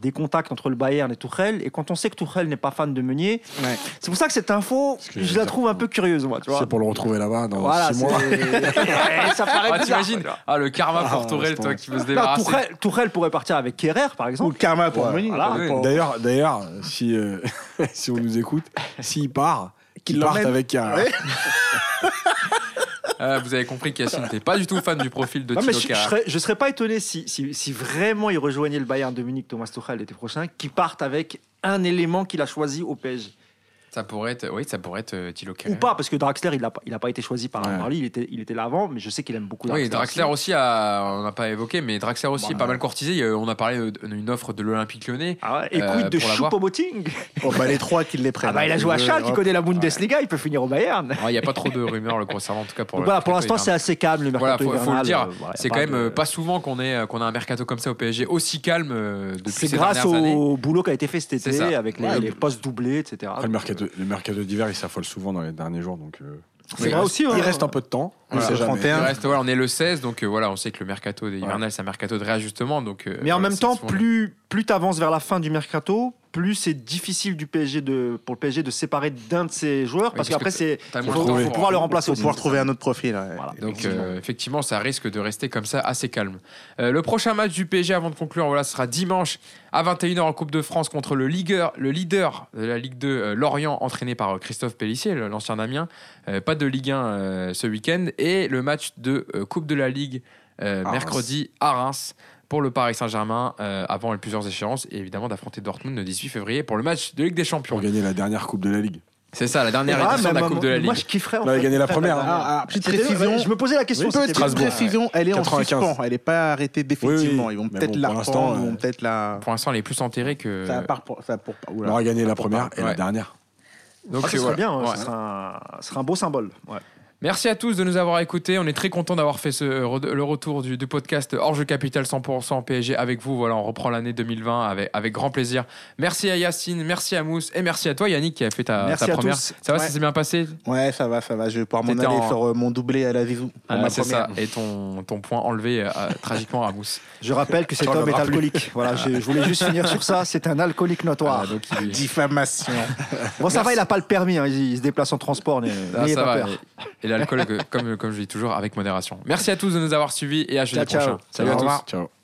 Speaker 2: des contacts entre le Bayern et Tuchel, et quand on sait que Tuchel n'est pas fan de Meunier,
Speaker 4: Ouais.
Speaker 2: c'est pour ça que cette info,
Speaker 3: que
Speaker 2: je
Speaker 3: je
Speaker 2: la trouve un peu curieuse, moi, tu vois.
Speaker 3: C'est pour le retrouver là-bas dans
Speaker 2: Voilà,
Speaker 3: 6 mois. [LAUGHS]
Speaker 2: ça paraît
Speaker 1: Ah,
Speaker 2: bizarre.
Speaker 1: t'imagines. Ah, le karma
Speaker 3: Ah,
Speaker 1: pour Tourelle, toi, qui veut se
Speaker 2: Non,
Speaker 1: débarrasser.
Speaker 2: Tuchel, Tuchel pourrait partir avec Kerrer, par
Speaker 4: Ou
Speaker 2: exemple.
Speaker 4: karma pour
Speaker 3: Ouais,
Speaker 4: Meunier.
Speaker 2: voilà.
Speaker 4: Pour- pour-
Speaker 3: D'ailleurs, d'ailleurs, si, euh, [LAUGHS] si on nous écoute, s'il part, qu'il parte avec un. [LAUGHS]
Speaker 1: Ah, vous avez compris qu'Yacine n'était pas du tout fan du profil de
Speaker 2: Non, mais je, je
Speaker 1: Kehrer.
Speaker 2: serais, je serais pas étonné si, si, si vraiment il rejoignait le Bayern de Munich, Thomas Tuchel, l'été prochain, qu'il parte avec un élément qu'il a choisi au PSG.
Speaker 1: Ça pourrait être, oui, ça pourrait être euh, Thilo
Speaker 2: Ou pas, parce que Draxler, il n'a pas, il a pas été choisi par
Speaker 3: Ouais.
Speaker 2: Marley, il était, il était là avant, mais je sais qu'il aime beaucoup Draxler.
Speaker 1: Oui, Draxler aussi, a, on n'a pas évoqué, mais Draxler aussi
Speaker 2: Bah,
Speaker 1: est pas mal courtisé. On a parlé d'une offre de l'Olympique lyonnais.
Speaker 2: Ah ouais, et
Speaker 1: Euh,
Speaker 2: de. Choupo-Moting
Speaker 4: Oh, bah, les trois qui les prennent.
Speaker 2: Ah bah il a joué à Schalke, il connaît la Bundesliga, il peut finir au Bayern.
Speaker 1: Il n'y a pas trop de rumeurs le concernant, en tout cas pour
Speaker 2: Donc
Speaker 1: le
Speaker 2: voilà, pour l'instant c'est assez calme le
Speaker 1: Voilà,
Speaker 2: mercato
Speaker 1: faut, faut le dire.
Speaker 2: euh, voilà,
Speaker 1: c'est quand même euh, pas souvent qu'on ait qu'on a un mercato comme ça au PSG aussi calme euh, depuis
Speaker 2: C'est
Speaker 1: ces
Speaker 2: grâce
Speaker 1: dernières années.
Speaker 2: au boulot qui a été fait cet été avec les, postes doublés, etc.
Speaker 3: Après, le mercato, le mercato d'hiver, il s'affole souvent dans les derniers jours. Donc, euh,
Speaker 2: C'est vrai aussi. hein.
Speaker 3: Il reste un peu de temps. On
Speaker 4: Voilà,
Speaker 3: sait
Speaker 4: le
Speaker 3: jamais.
Speaker 4: 31.
Speaker 1: Il reste, voilà, on est le 16, donc euh, voilà, on sait que le mercato hivernal, c'est un mercato de réajustement. Donc, euh,
Speaker 2: Mais en
Speaker 1: voilà,
Speaker 2: même temps,
Speaker 1: souvent-
Speaker 2: plus, plus tu avances vers la fin du mercato, plus c'est difficile du PSG de, pour le PSG de se séparer d'un de ses joueurs,
Speaker 1: Oui,
Speaker 2: parce
Speaker 1: parce
Speaker 2: qu'après,
Speaker 1: que
Speaker 2: c'est faut, faut pouvoir le remplacer
Speaker 4: Faut pouvoir trouver un autre profil. ouais.
Speaker 2: Voilà.
Speaker 1: Donc euh, effectivement, ça risque de rester comme ça assez calme. Euh, le prochain match du PSG avant de conclure, voilà, ce sera dimanche à 21h en Coupe de France contre le leader, le leader de la Ligue 2, euh, Lorient, entraîné par euh, Christophe Pellissier, l'ancien Damien. Euh, pas de Ligue 1 euh, ce week-end et le match de euh, Coupe de la Ligue euh,
Speaker 2: À
Speaker 1: mercredi à Reims pour le Paris Saint-Germain euh, avant plusieurs échéances et évidemment d'affronter Dortmund le 18 février pour le match de Ligue des Champions.
Speaker 3: Pour gagner la dernière Coupe de la Ligue.
Speaker 1: C'est ça, la dernière
Speaker 2: Ah,
Speaker 1: édition de la Coupe
Speaker 2: moi-
Speaker 1: de la
Speaker 2: Moi,
Speaker 1: Ligue.
Speaker 2: je kifferais. en
Speaker 3: On avait gagné la première,
Speaker 2: dernière.
Speaker 4: Ah, ah, petite précision.
Speaker 2: Je me posais la question.
Speaker 3: Oui.
Speaker 4: Petite
Speaker 3: Strasbourg.
Speaker 4: précision, elle est en
Speaker 3: 95.
Speaker 4: suspens. Elle n'est pas arrêtée définitivement.
Speaker 3: Oui,
Speaker 4: Ils vont peut-être
Speaker 3: bon,
Speaker 4: la
Speaker 3: pour l'instant,
Speaker 4: reprendre, ils vont
Speaker 3: euh,
Speaker 4: peut-être la.
Speaker 1: Pour l'instant, elle est plus enterrée que.
Speaker 4: Ça part pour. Ça pour
Speaker 3: On aura gagné la première et
Speaker 1: Ouais.
Speaker 3: la dernière.
Speaker 1: Donc
Speaker 2: Ah, ce serait bien,
Speaker 1: Ouais.
Speaker 2: ce un- ce serait un beau symbole. Ouais.
Speaker 1: Merci à tous de nous avoir écoutés. On est très content d'avoir fait ce, le retour du, du podcast Jeu Capital 100% PSG avec vous. Voilà, on reprend l'année 2020 avec, avec grand plaisir. Merci à Yacine, merci à Mousse et merci à toi Yannick qui a fait ta,
Speaker 2: Merci
Speaker 1: ta
Speaker 2: à
Speaker 1: première.
Speaker 2: tous.
Speaker 1: Ça va,
Speaker 4: Ouais.
Speaker 1: ça s'est bien passé?
Speaker 4: Ouais, ça va, ça va. Je vais pouvoir m'en aller
Speaker 1: en-
Speaker 4: faire euh, mon doublé à la pour
Speaker 1: Ah, C'est ça. Et ton, ton point enlevé euh, tragiquement à Mousse.
Speaker 2: Je rappelle que cet homme est alcoolique. Voilà, je, je voulais juste finir sur ça. C'est un alcoolique notoire.
Speaker 1: Voilà, donc il-
Speaker 4: Diffamation. [LAUGHS]
Speaker 2: Bon, ça va, il n'a pas le permis. hein, Il, il se déplace en transport. n'ayez-
Speaker 1: Ah,
Speaker 2: N'ayez
Speaker 1: ça
Speaker 2: pas
Speaker 1: va.
Speaker 2: peur.
Speaker 1: L'alcool, comme, comme je dis toujours, avec modération. Merci à tous de nous avoir suivis et à jeudi
Speaker 2: Ciao, ciao.
Speaker 1: prochain. Salut à tous.
Speaker 3: Ciao.